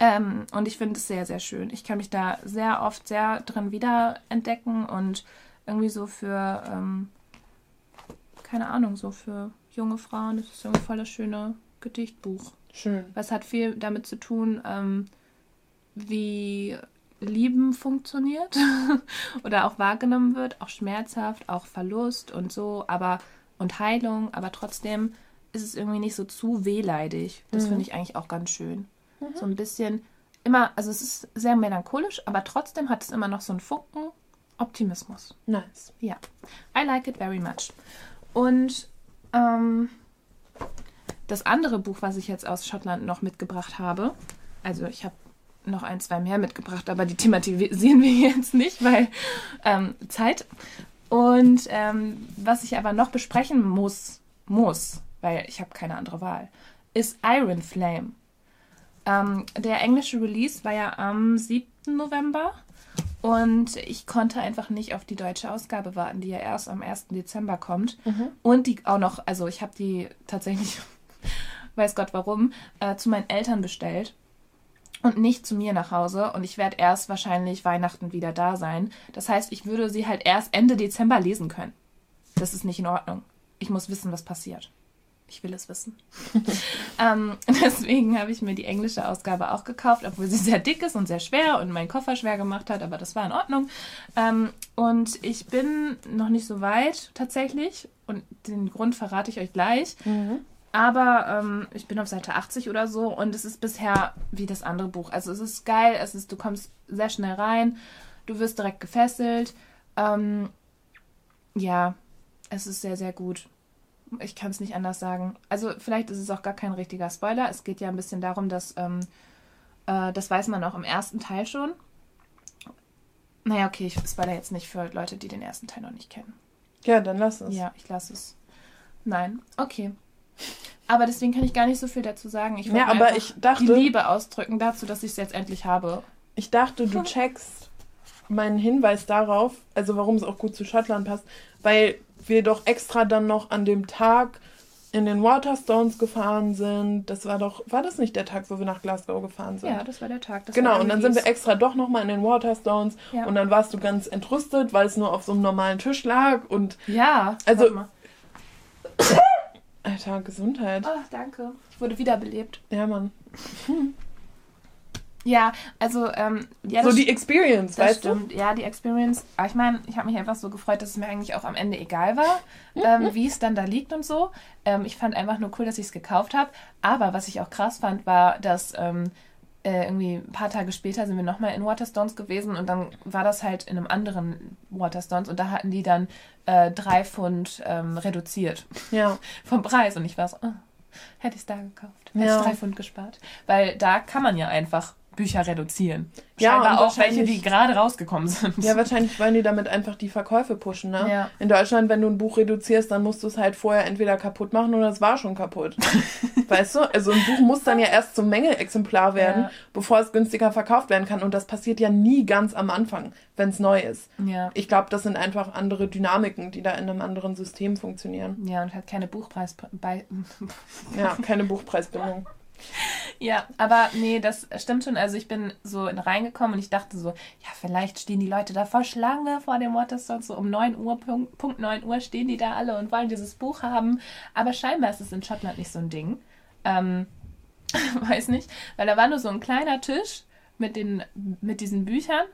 Ähm, und ich finde es sehr, sehr schön. Ich kann mich da sehr oft sehr drin wiederentdecken und irgendwie so für, ähm, keine Ahnung, so für junge Frauen, das ist irgendwie voll das schöne Gedichtbuch. Schön. Es hat viel damit zu tun, ähm, wie Lieben funktioniert [LAUGHS] oder auch wahrgenommen wird, auch schmerzhaft, auch Verlust und so, aber und Heilung, aber trotzdem ist es irgendwie nicht so zu wehleidig. Das finde ich eigentlich auch ganz schön. So ein bisschen immer, also es ist sehr melancholisch, aber trotzdem hat es immer noch so einen Funken Optimismus. Nice. Ja, I like it very much. Und ähm, das andere Buch, was ich jetzt aus Schottland noch mitgebracht habe, also ich habe noch ein, zwei mehr mitgebracht, aber die thematisieren wir jetzt nicht, weil ähm, Zeit. Und ähm, was ich aber noch besprechen muss, muss, weil ich habe keine andere Wahl, ist Iron Flame. Ähm, der englische Release war ja am 7. November und ich konnte einfach nicht auf die deutsche Ausgabe warten, die ja erst am 1. Dezember kommt. Und die auch noch, also ich habe die tatsächlich, [LAUGHS] weiß Gott warum, äh, zu meinen Eltern bestellt und nicht zu mir nach Hause. Und ich werde erst wahrscheinlich Weihnachten wieder da sein. Das heißt, ich würde sie halt erst Ende Dezember lesen können. Das ist nicht in Ordnung. Ich muss wissen, was passiert. Ich will es wissen. [LAUGHS] ähm, [LAUGHS] deswegen habe ich mir die englische Ausgabe auch gekauft, obwohl sie sehr dick ist und sehr schwer und meinen Koffer schwer gemacht hat, aber das war in Ordnung. Ähm, und ich bin noch nicht so weit tatsächlich und den Grund verrate ich euch gleich. Aber ähm, ich bin auf Seite 80 oder so und es ist bisher wie das andere Buch. Also es ist geil, es ist, du kommst sehr schnell rein, du wirst direkt gefesselt. Ähm, ja, es ist sehr, sehr gut. Ich kann es nicht anders sagen. Also vielleicht ist es auch gar kein richtiger Spoiler. Es geht ja ein bisschen darum, dass, ähm, äh, das weiß man auch im ersten Teil schon. Naja, okay, ich spoiler jetzt nicht für Leute, die den ersten Teil noch nicht kennen. Ja, dann lass es. Ja, ich lasse es. Nein, okay. Aber deswegen kann ich gar nicht so viel dazu sagen. Ich wollte Ja, aber ich dachte- die Liebe ausdrücken dazu, dass ich es jetzt endlich habe. Ich dachte, du [LAUGHS] checkst meinen Hinweis darauf, also warum es auch gut zu Schottland passt, weil wir doch extra dann noch an dem Tag in den Waterstones gefahren sind. Das war doch, war das nicht der Tag, wo wir nach Glasgow gefahren sind? Ja, das war der Tag. Genau, und dann sind wir extra doch nochmal in den Waterstones Ja. und dann warst du ganz entrüstet, weil es nur auf so einem normalen Tisch lag und Ja, Also-. [COUGHS] Alter, Gesundheit. Oh, danke. Ich wurde wiederbelebt. Ja, Mann. [LAUGHS] Ja, also, ähm, ja, so die Experience, Das weißt stimmt, ja, die Experience. Aber ich meine, ich habe mich einfach so gefreut, dass es mir eigentlich auch am Ende egal war, ähm, wie es dann da liegt und so. Ähm, ich fand einfach nur cool, dass ich es gekauft habe. Aber was ich auch krass fand, war, dass ähm, äh, irgendwie ein paar Tage später sind wir nochmal in Waterstones gewesen und dann war das halt in einem anderen Waterstones und da hatten die dann äh, drei Pfund ähm, reduziert du? Ja. [LAUGHS] vom Preis und ich war so, oh, hätte ich es da gekauft, hätte Ja. ich drei Pfund gespart. Weil da kann man ja einfach Bücher reduzieren. Ja, Scheinbar auch welche, die gerade rausgekommen sind. Ja, wahrscheinlich wollen die damit einfach die Verkäufe pushen, ne? Ja. In Deutschland, wenn du ein Buch reduzierst, dann musst du es halt vorher entweder kaputt machen oder es war schon kaputt. [LAUGHS] weißt du? Also ein Buch muss dann ja erst zum Mängelexemplar werden, ja. bevor es günstiger verkauft werden kann. Und das passiert ja nie ganz am Anfang, wenn es neu ist. Ja. Ich glaube, das sind einfach andere Dynamiken, die da in einem anderen System funktionieren. Ja, und hat keine Buchpreis bei. ja, keine Buchpreisbindung. [LAUGHS] Ja, aber nee, das stimmt schon. Also ich bin so reingekommen und ich dachte so, ja, vielleicht stehen die Leute da vor Schlange vor dem Waterstone, so um 9 Uhr, Punkt, Punkt 9 Uhr stehen die da alle und wollen dieses Buch haben. Aber scheinbar ist es in Schottland nicht so ein Ding. Ähm, [LAUGHS] weiß nicht, weil da war nur so ein kleiner Tisch mit, den, mit diesen Büchern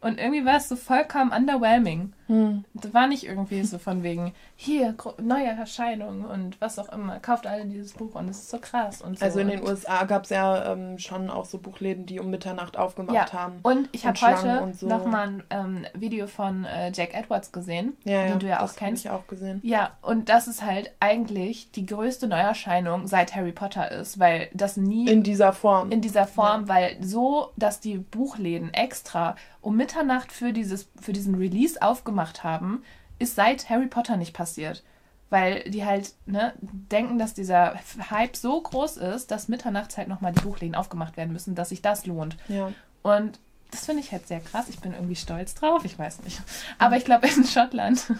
und irgendwie war es so vollkommen underwhelming. Hm. Das war nicht irgendwie so von wegen, hier, neue Erscheinungen und was auch immer, kauft alle dieses Buch und es ist so krass und so. Also in den USA gab es ja ähm, schon auch so Buchläden, die um Mitternacht aufgemacht ja. haben. Und ich habe heute so. nochmal ein ähm, Video von äh, Jack Edwards gesehen, ja, den ja, du ja auch kennst. Ich auch gesehen. Ja, und das ist halt eigentlich die größte Neuerscheinung seit Harry Potter ist, weil das nie. In dieser Form. In dieser Form, ja. weil so, dass die Buchläden extra um Mitternacht für, dieses, für diesen Release aufgemacht haben, ist seit Harry Potter nicht passiert. Weil die halt ne, denken, dass dieser Hype so groß ist, dass mitternachts halt nochmal die Buchläden aufgemacht werden müssen, dass sich das lohnt. Ja. Und das finde ich halt sehr krass. Ich bin irgendwie stolz drauf, ich weiß nicht. Aber ich glaube, in Schottland.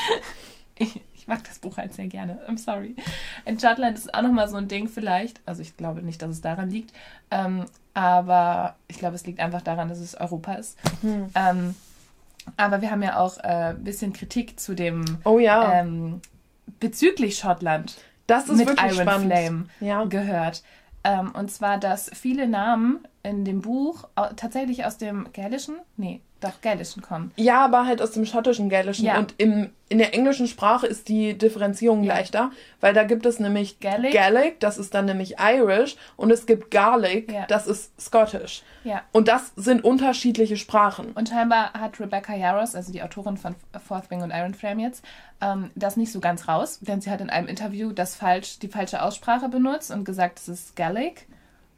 [LAUGHS] ich, ich mag das Buch halt sehr gerne. I'm sorry. In Schottland ist auch nochmal so ein Ding vielleicht. Also ich glaube nicht, dass es daran liegt. Ähm, aber ich glaube, es liegt einfach daran, dass es Europa ist. Hm. Ähm, aber wir haben ja auch ein äh, bisschen Kritik zu dem oh, ja. ähm, bezüglich Schottland das ist mit wirklich Iron spannend. Flame ja. gehört. Ähm, und zwar, dass viele Namen in dem Buch tatsächlich aus dem Gälischen, nee, doch Gälischen kommen. Ja, aber halt aus dem schottischen Gälischen. Ja. Und im, in der englischen Sprache ist die Differenzierung ja. leichter, weil da gibt es nämlich Gaelic, Gaelic das ist dann nämlich Irish, und es gibt Gaelic, ja. das ist Scottish. Ja. Und das sind unterschiedliche Sprachen. Und scheinbar hat Rebecca Yarros, also die Autorin von Fourth Wing und Iron Frame jetzt, ähm, das nicht so ganz raus, denn sie hat in einem Interview das falsch, die falsche Aussprache benutzt und gesagt, es ist Gaelic.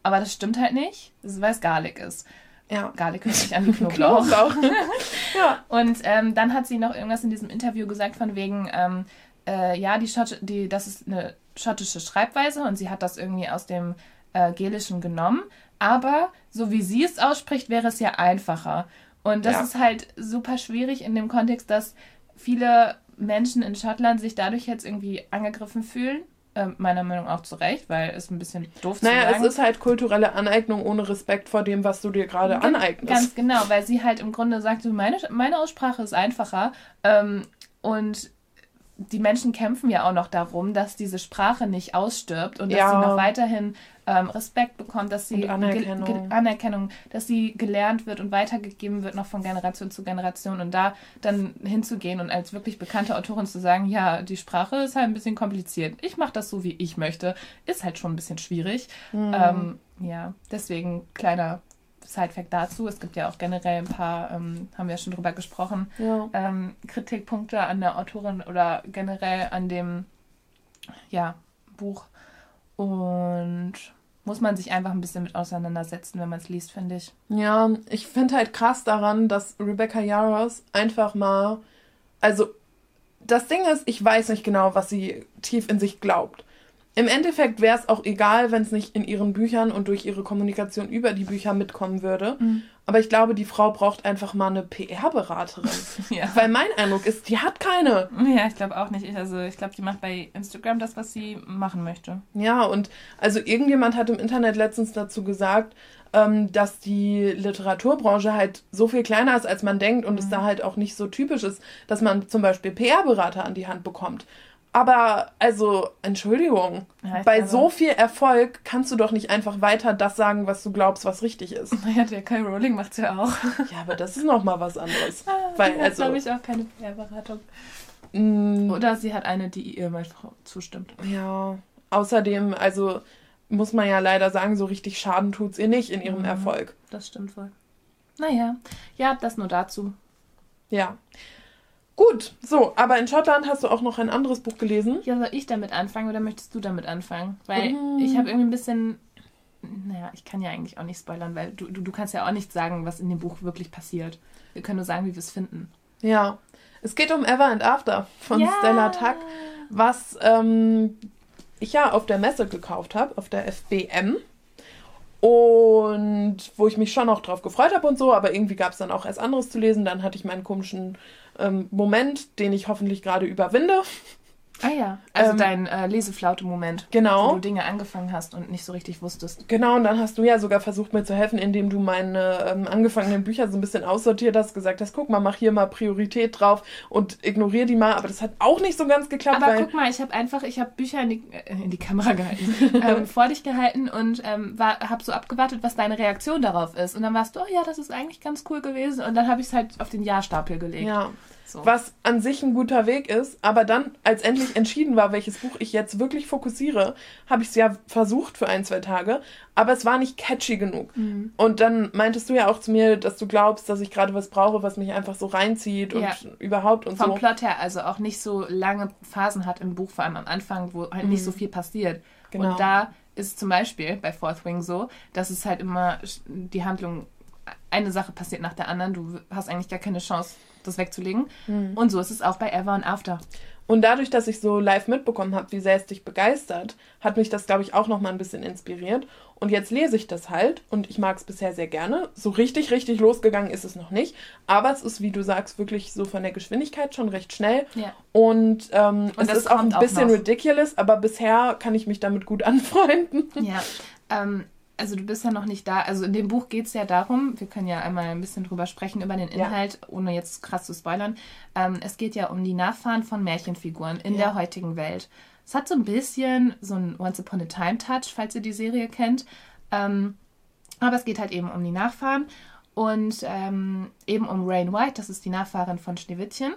Aber das stimmt halt nicht, weil es Garlic ist. Ja. Garlic sich an [LAUGHS] Knoblauch. Knoblauch. [LAUGHS] ja. Und ähm, dann hat sie noch irgendwas in diesem Interview gesagt von wegen, ähm, äh, ja, die, Schott die das ist eine schottische Schreibweise und sie hat das irgendwie aus dem äh, Gelischen genommen. Aber so wie sie es ausspricht, wäre es ja einfacher. Und das ja. ist halt super schwierig in dem Kontext, dass viele Menschen in Schottland sich dadurch jetzt irgendwie angegriffen fühlen äh, meiner Meinung nach auch zu Recht, weil es ein bisschen doof naja, zu sagen. Naja, es ist halt kulturelle Aneignung ohne Respekt vor dem, was du dir gerade aneignest. Ganz genau, weil sie halt im Grunde sagt, meine, meine Aussprache ist einfacher ähm, und die Menschen kämpfen ja auch noch darum, dass diese Sprache nicht ausstirbt und dass ja. sie noch weiterhin ähm, Respekt bekommt, dass sie Anerkennung. Anerkennung, dass sie gelernt wird und weitergegeben wird noch von Generation zu Generation und da dann hinzugehen und als wirklich bekannte Autorin zu sagen, ja, die Sprache ist halt ein bisschen kompliziert. Ich mache das so, wie ich möchte, ist halt schon ein bisschen schwierig. Mhm. Ähm, ja, deswegen kleiner Side-Fact dazu. Es gibt ja auch generell ein paar, ähm, haben wir ja schon drüber gesprochen, ja. ähm, Kritikpunkte an der Autorin oder generell an dem ja, Buch. Und muss man sich einfach ein bisschen mit auseinandersetzen, wenn man es liest, finde ich. Ja, ich finde halt krass daran, dass Rebecca Yaros einfach mal, also das Ding ist, ich weiß nicht genau, was sie tief in sich glaubt. Im Endeffekt wäre es auch egal, wenn es nicht in ihren Büchern und durch ihre Kommunikation über die Bücher mitkommen würde. Mhm. Aber ich glaube, die Frau braucht einfach mal eine PR-Beraterin. [LAUGHS] ja. Weil mein Eindruck ist, die hat keine. Ja, ich glaube auch nicht. Also ich glaube, die macht bei Instagram das, was sie machen möchte. Ja, und also irgendjemand hat im Internet letztens dazu gesagt, ähm, dass die Literaturbranche halt so viel kleiner ist, als man denkt und mhm. es da halt auch nicht so typisch ist, dass man zum Beispiel PR-Berater an die Hand bekommt. Aber, also, Entschuldigung, ja, bei so viel Erfolg kannst du doch nicht einfach weiter das sagen, was du glaubst, was richtig ist. [LAUGHS] Naja, der Kai Rowling macht's ja auch. Ja, aber das ist nochmal was anderes. Ah, Weil, also, glaube ich, auch keine PR-Beratung. Mm. Oder sie hat eine, die ihr mal zustimmt. Ja, außerdem, also, muss man ja leider sagen, so richtig Schaden tut's ihr nicht in ihrem mhm, Erfolg. Das stimmt wohl. Naja, ja, das nur dazu. Ja. Gut, so, aber in Schottland hast du auch noch ein anderes Buch gelesen. Ja, soll ich damit anfangen oder möchtest du damit anfangen? Weil mm. ich habe irgendwie ein bisschen naja, ich kann ja eigentlich auch nicht spoilern, weil du, du, du kannst ja auch nicht sagen, was in dem Buch wirklich passiert. Wir können nur sagen, wie wir es finden. Ja. Es geht um Ever and After von ja. Stella Tuck, was ähm, ich ja auf der Messe gekauft habe, auf der FBM. Und wo ich mich schon auch drauf gefreut habe und so, aber irgendwie gab es dann auch erst anderes zu lesen. Dann hatte ich meinen komischen ähm, Moment, den ich hoffentlich gerade überwinde. Ah ja, also ähm, dein äh, Leseflaute-Moment. Genau. Wo du Dinge angefangen hast und nicht so richtig wusstest. Genau, und dann hast du ja sogar versucht, mir zu helfen, indem du meine ähm, angefangenen Bücher so ein bisschen aussortiert hast, gesagt hast, guck mal, mach hier mal Priorität drauf und ignoriere die mal. Aber das hat auch nicht so ganz geklappt. Aber guck mal, ich habe einfach, ich habe Bücher in die, äh, in die Kamera gehalten, [LAUGHS] ähm, vor dich gehalten und ähm, habe so abgewartet, was deine Reaktion darauf ist. Und dann warst du, oh ja, das ist eigentlich ganz cool gewesen. Und dann habe ich es halt auf den Ja-Stapel gelegt. Ja. So. Was an sich ein guter Weg ist, aber dann, als endlich entschieden war, welches Buch ich jetzt wirklich fokussiere, habe ich es ja versucht für ein, zwei Tage, aber es war nicht catchy genug. Mhm. Und dann meintest du ja auch zu mir, dass du glaubst, dass ich gerade was brauche, was mich einfach so reinzieht und ja. überhaupt und Vom so. Vom Plot her, also auch nicht so lange Phasen hat im Buch, vor allem am Anfang, wo halt mhm. nicht so viel passiert. Genau. Und da ist zum Beispiel bei Fourth Wing so, dass es halt immer die Handlung eine Sache passiert nach der anderen. Du hast eigentlich gar keine Chance, das wegzulegen. Mhm. Und so ist es auch bei Ever und After. Und dadurch, dass ich so live mitbekommen habe, wie sehr es dich begeistert, hat mich das, glaube ich, auch noch mal ein bisschen inspiriert. Und jetzt lese ich das halt und ich mag es bisher sehr gerne. So richtig, richtig losgegangen ist es noch nicht. Aber es ist, wie du sagst, wirklich so von der Geschwindigkeit schon recht schnell. Ja. Und, ähm, und es ist auch ein bisschen auch ridiculous, aber bisher kann ich mich damit gut [LAUGHS] anfreunden. Ja. Ähm, also du bist ja noch nicht da. Also in dem Buch geht es ja darum, wir können ja einmal ein bisschen drüber sprechen, über den Inhalt, ja. ohne jetzt krass zu spoilern. Ähm, es geht ja um die Nachfahren von Märchenfiguren in ja. der heutigen Welt. Es hat so ein bisschen so ein Once Upon a Time Touch, falls ihr die Serie kennt. Ähm, aber es geht halt eben um die Nachfahren und ähm, eben um Rain White, das ist die Nachfahrin von Schneewittchen.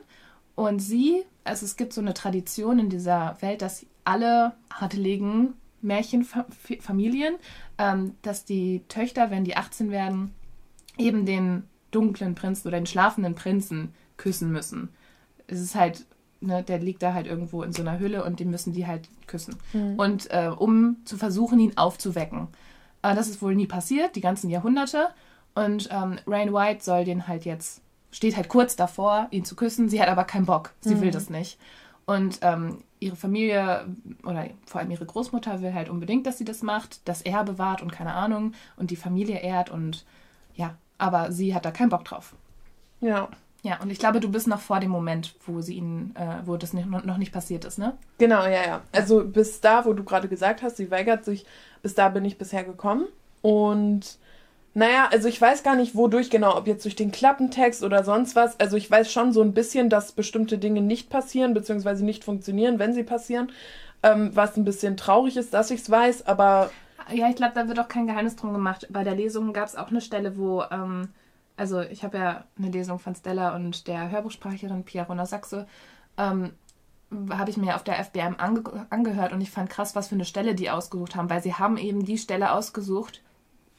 Und sie, also es gibt so eine Tradition in dieser Welt, dass alle adeligen Märchenfamilien, ähm, dass die Töchter, wenn die 18 werden, eben den dunklen Prinzen oder den schlafenden Prinzen küssen müssen. Es ist halt, ne, der liegt da halt irgendwo in so einer Hülle und den müssen die halt küssen. Mhm. Und äh, um zu versuchen, ihn aufzuwecken. Äh, das ist wohl nie passiert, die ganzen Jahrhunderte. Und ähm, Rain White soll den halt jetzt, steht halt kurz davor, ihn zu küssen. Sie hat aber keinen Bock. Sie mhm. will das nicht. Und ähm, ihre Familie oder vor allem ihre Großmutter will halt unbedingt, dass sie das macht, das Erbe wahrt und keine Ahnung und die Familie ehrt und ja, aber sie hat da keinen Bock drauf. Ja. Ja, und ich glaube, du bist noch vor dem Moment, wo sie ihn, äh, wo das nicht, noch nicht passiert ist, ne? Genau, ja, ja. Also bis da, wo du gerade gesagt hast, sie weigert sich, bis da bin ich bisher gekommen. Und naja, also ich weiß gar nicht, wodurch genau, ob jetzt durch den Klappentext oder sonst was. Also ich weiß schon so ein bisschen, dass bestimmte Dinge nicht passieren, beziehungsweise nicht funktionieren, wenn sie passieren. Ähm, was ein bisschen traurig ist, dass ich es weiß, aber. Ja, ich glaube, da wird auch kein Geheimnis drum gemacht. Bei der Lesung gab es auch eine Stelle, wo, ähm, also ich habe ja eine Lesung von Stella und der Hörbuchsprecherin Pia Sachse, ähm, habe ich mir auf der FBM ange angehört und ich fand krass, was für eine Stelle die ausgesucht haben, weil sie haben eben die Stelle ausgesucht,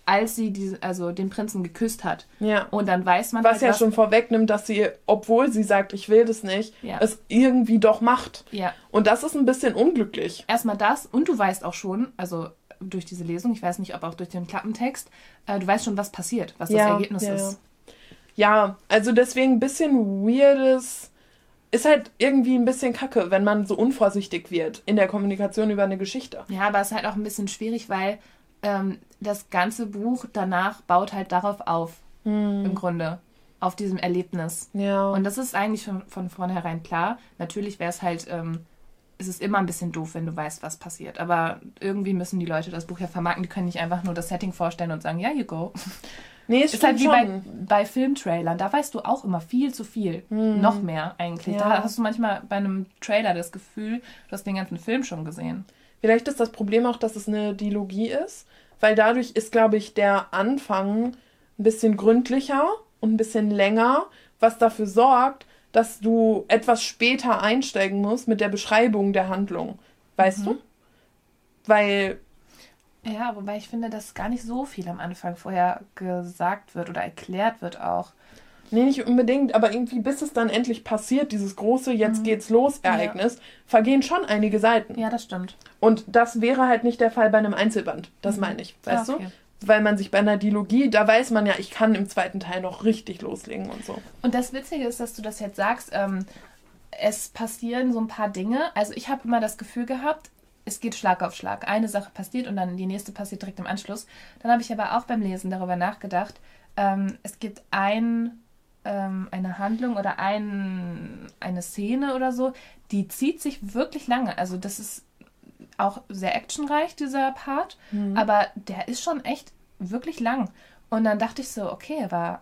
als sie diese, also den Prinzen geküsst hat. Ja. Und dann weiß man was halt, ja was schon vorwegnimmt, dass sie, obwohl sie sagt, ich will das nicht, ja. es irgendwie doch macht. Ja. Und das ist ein bisschen unglücklich. Erstmal das und du weißt auch schon, also durch diese Lesung, ich weiß nicht, ob auch durch den Klappentext, äh, du weißt schon, was passiert, was ja, das Ergebnis ja, ist. Ja, also deswegen ein bisschen weirdes ist halt irgendwie ein bisschen kacke, wenn man so unvorsichtig wird in der Kommunikation über eine Geschichte. Ja, aber es ist halt auch ein bisschen schwierig, weil ähm, das ganze Buch danach baut halt darauf auf, hm. im Grunde, auf diesem Erlebnis. Ja. Und das ist eigentlich von, von vornherein klar. Natürlich wäre es halt, ähm, es ist immer ein bisschen doof, wenn du weißt, was passiert. Aber irgendwie müssen die Leute das Buch ja vermarkten. Die können nicht einfach nur das Setting vorstellen und sagen, ja, you go. [LAUGHS] Nee, es ist halt wie schon. bei, bei Filmtrailern. Da weißt du auch immer viel zu viel. Hm. Noch mehr eigentlich. Ja. Da hast du manchmal bei einem Trailer das Gefühl, du hast den ganzen Film schon gesehen. Vielleicht ist das Problem auch, dass es eine Dilogie ist, weil dadurch ist, glaube ich, der Anfang ein bisschen gründlicher und ein bisschen länger, was dafür sorgt, dass du etwas später einsteigen musst mit der Beschreibung der Handlung. Weißt mhm. du? Weil. Ja, wobei ich finde, dass gar nicht so viel am Anfang vorher gesagt wird oder erklärt wird auch. Nee, nicht unbedingt, aber irgendwie bis es dann endlich passiert, dieses große Jetzt geht's los Ereignis, ja. vergehen schon einige Seiten. Ja, das stimmt. Und das wäre halt nicht der Fall bei einem Einzelband. Das mhm. meine ich, weißt ah, okay. du? Weil man sich bei einer Dilogie, da weiß man ja, ich kann im zweiten Teil noch richtig loslegen und so. Und das Witzige ist, dass du das jetzt sagst, ähm, es passieren so ein paar Dinge. Also ich habe immer das Gefühl gehabt, es geht Schlag auf Schlag. Eine Sache passiert und dann die nächste passiert direkt im Anschluss. Dann habe ich aber auch beim Lesen darüber nachgedacht, ähm, es gibt ein, ähm, eine Handlung oder ein, eine Szene oder so, die zieht sich wirklich lange. Also das ist auch sehr actionreich, dieser Part, mhm. aber der ist schon echt wirklich lang. Und dann dachte ich so, okay, aber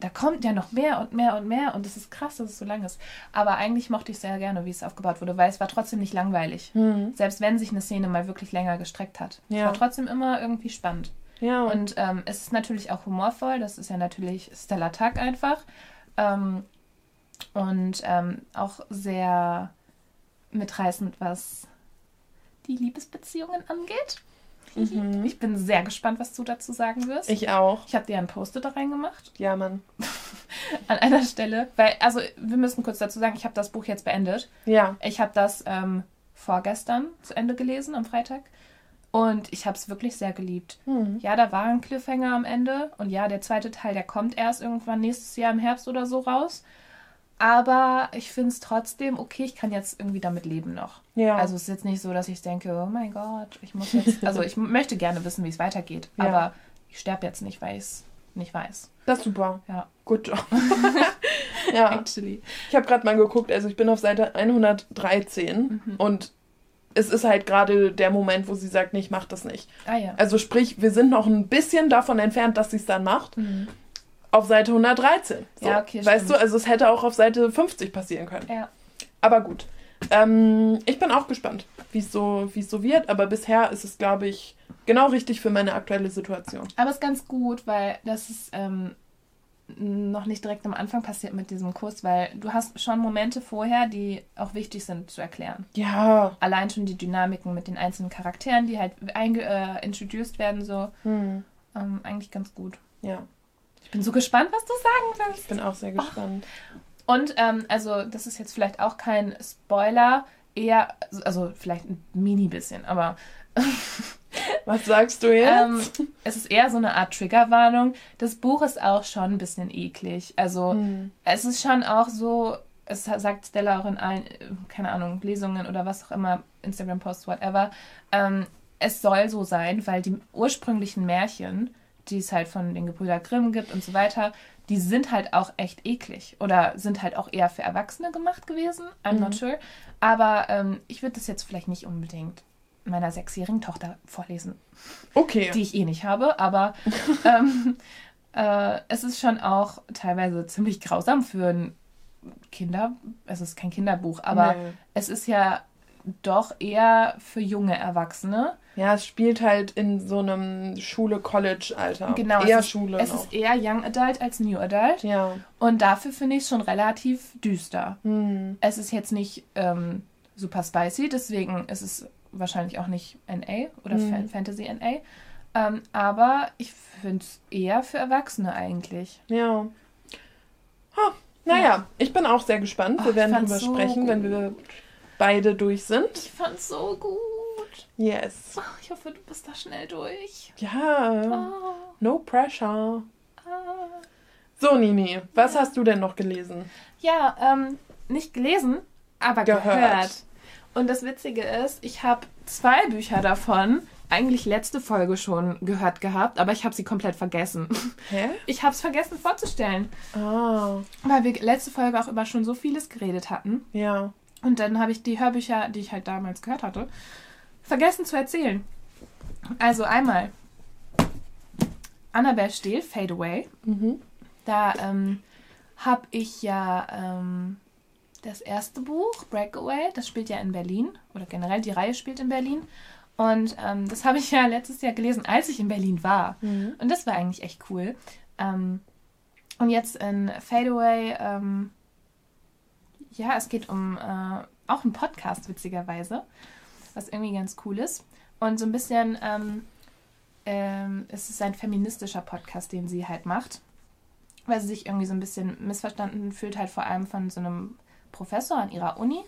da kommt ja noch mehr und mehr und mehr und es ist krass, dass es so lang ist. Aber eigentlich mochte ich sehr gerne, wie es aufgebaut wurde, weil es war trotzdem nicht langweilig. Mhm. Selbst wenn sich eine Szene mal wirklich länger gestreckt hat. Ja. Es war trotzdem immer irgendwie spannend. Ja. Und ähm, es ist natürlich auch humorvoll, das ist ja natürlich Stella Tag einfach. Ähm, und ähm, auch sehr mitreißend, was die Liebesbeziehungen angeht. Mhm. Ich bin sehr gespannt, was du dazu sagen wirst. Ich auch. Ich habe dir ein Post-it da reingemacht. Ja, Mann. [LAUGHS] An einer Stelle. Weil, also, wir müssen kurz dazu sagen, ich habe das Buch jetzt beendet. Ja. Ich habe das ähm, vorgestern zu Ende gelesen, am Freitag. Und ich habe es wirklich sehr geliebt. Mhm. Ja, da war ein Cliffhanger am Ende. Und ja, der zweite Teil, der kommt erst irgendwann nächstes Jahr im Herbst oder so raus. Aber ich finde es trotzdem okay, ich kann jetzt irgendwie damit leben noch. Ja. Also es ist jetzt nicht so, dass ich denke, oh mein Gott, ich muss jetzt. [LAUGHS] Also ich möchte gerne wissen, wie es weitergeht. Ja. Aber ich sterbe jetzt nicht, weil ich es nicht weiß. Das ist super. Ja. Gut. [LAUGHS] ja. Actually. Ich habe gerade mal geguckt, also ich bin auf Seite 113 mhm. und es ist halt gerade der Moment, wo sie sagt, nee, ich mach das nicht. Ah, ja. Also sprich, wir sind noch ein bisschen davon entfernt, dass sie es dann macht. Mhm auf Seite 113. So, ja, okay. Weißt stimmt. du, also es hätte auch auf Seite 50 passieren können. Ja. Aber gut. Ähm, ich bin auch gespannt, wie es so, so wird, aber bisher ist es, glaube ich, genau richtig für meine aktuelle Situation. Aber es ist ganz gut, weil das ist ähm, noch nicht direkt am Anfang passiert mit diesem Kurs, weil du hast schon Momente vorher, die auch wichtig sind zu erklären. Ja. Allein schon die Dynamiken mit den einzelnen Charakteren, die halt einge äh, introduced werden, so. Hm. Ähm, eigentlich ganz gut. Ja. Ich bin so gespannt, was du sagen willst. Ich bin auch sehr gespannt. Oh. Und ähm, also, das ist jetzt vielleicht auch kein Spoiler, eher, also vielleicht ein mini bisschen, aber. [LAUGHS] was sagst du jetzt? Ähm, es ist eher so eine Art Triggerwarnung. Das Buch ist auch schon ein bisschen eklig. Also, hm. es ist schon auch so, es sagt Stella auch in allen, keine Ahnung, Lesungen oder was auch immer, Instagram-Posts, whatever. Ähm, es soll so sein, weil die ursprünglichen Märchen die es halt von den Gebrüder Grimm gibt und so weiter, die sind halt auch echt eklig oder sind halt auch eher für Erwachsene gemacht gewesen. I'm mhm. not sure. Aber ähm, ich würde das jetzt vielleicht nicht unbedingt meiner sechsjährigen Tochter vorlesen. Okay. Die ich eh nicht habe, aber [LAUGHS] ähm, äh, es ist schon auch teilweise ziemlich grausam für ein Kinder. Es ist kein Kinderbuch, aber nee. es ist ja doch eher für junge Erwachsene. Ja, es spielt halt in so einem Schule-College-Alter. Genau. Eher es ist, Schule. Es noch. ist eher Young Adult als New Adult. Ja. Und dafür finde ich es schon relativ düster. Hm. Es ist jetzt nicht ähm, super spicy, deswegen ist es wahrscheinlich auch nicht NA oder hm. Fantasy NA. Ähm, aber ich finde es eher für Erwachsene eigentlich. Ja. Ha, naja, ja. ich bin auch sehr gespannt. Wir oh, werden drüber so sprechen, gut. wenn wir beide durch sind. Ich fand's so gut. Yes. Oh, ich hoffe, du bist da schnell durch. Ja. Oh. No pressure. Ah. So, Nini, was ja. hast du denn noch gelesen? Ja, ähm, nicht gelesen, aber gehört. gehört. Und das Witzige ist, ich habe zwei Bücher davon eigentlich letzte Folge schon gehört gehabt, aber ich habe sie komplett vergessen. [LAUGHS] Hä? Ich habe es vergessen vorzustellen. Oh. Weil wir letzte Folge auch über schon so vieles geredet hatten. Ja. Und dann habe ich die Hörbücher, die ich halt damals gehört hatte, vergessen zu erzählen. Also einmal Annabelle Steele, Fade Away. Mhm. Da ähm, habe ich ja ähm, das erste Buch, Breakaway, das spielt ja in Berlin. Oder generell, die Reihe spielt in Berlin. Und ähm, das habe ich ja letztes Jahr gelesen, als ich in Berlin war. Mhm. Und das war eigentlich echt cool. Ähm, und jetzt in Fade Away ähm, ja, es geht um äh, auch einen Podcast, witzigerweise, was irgendwie ganz cool ist. Und so ein bisschen, ähm, ähm, es ist ein feministischer Podcast, den sie halt macht. weil sie sich irgendwie so ein bisschen missverstanden fühlt, halt vor allem von so einem Professor an ihrer Uni.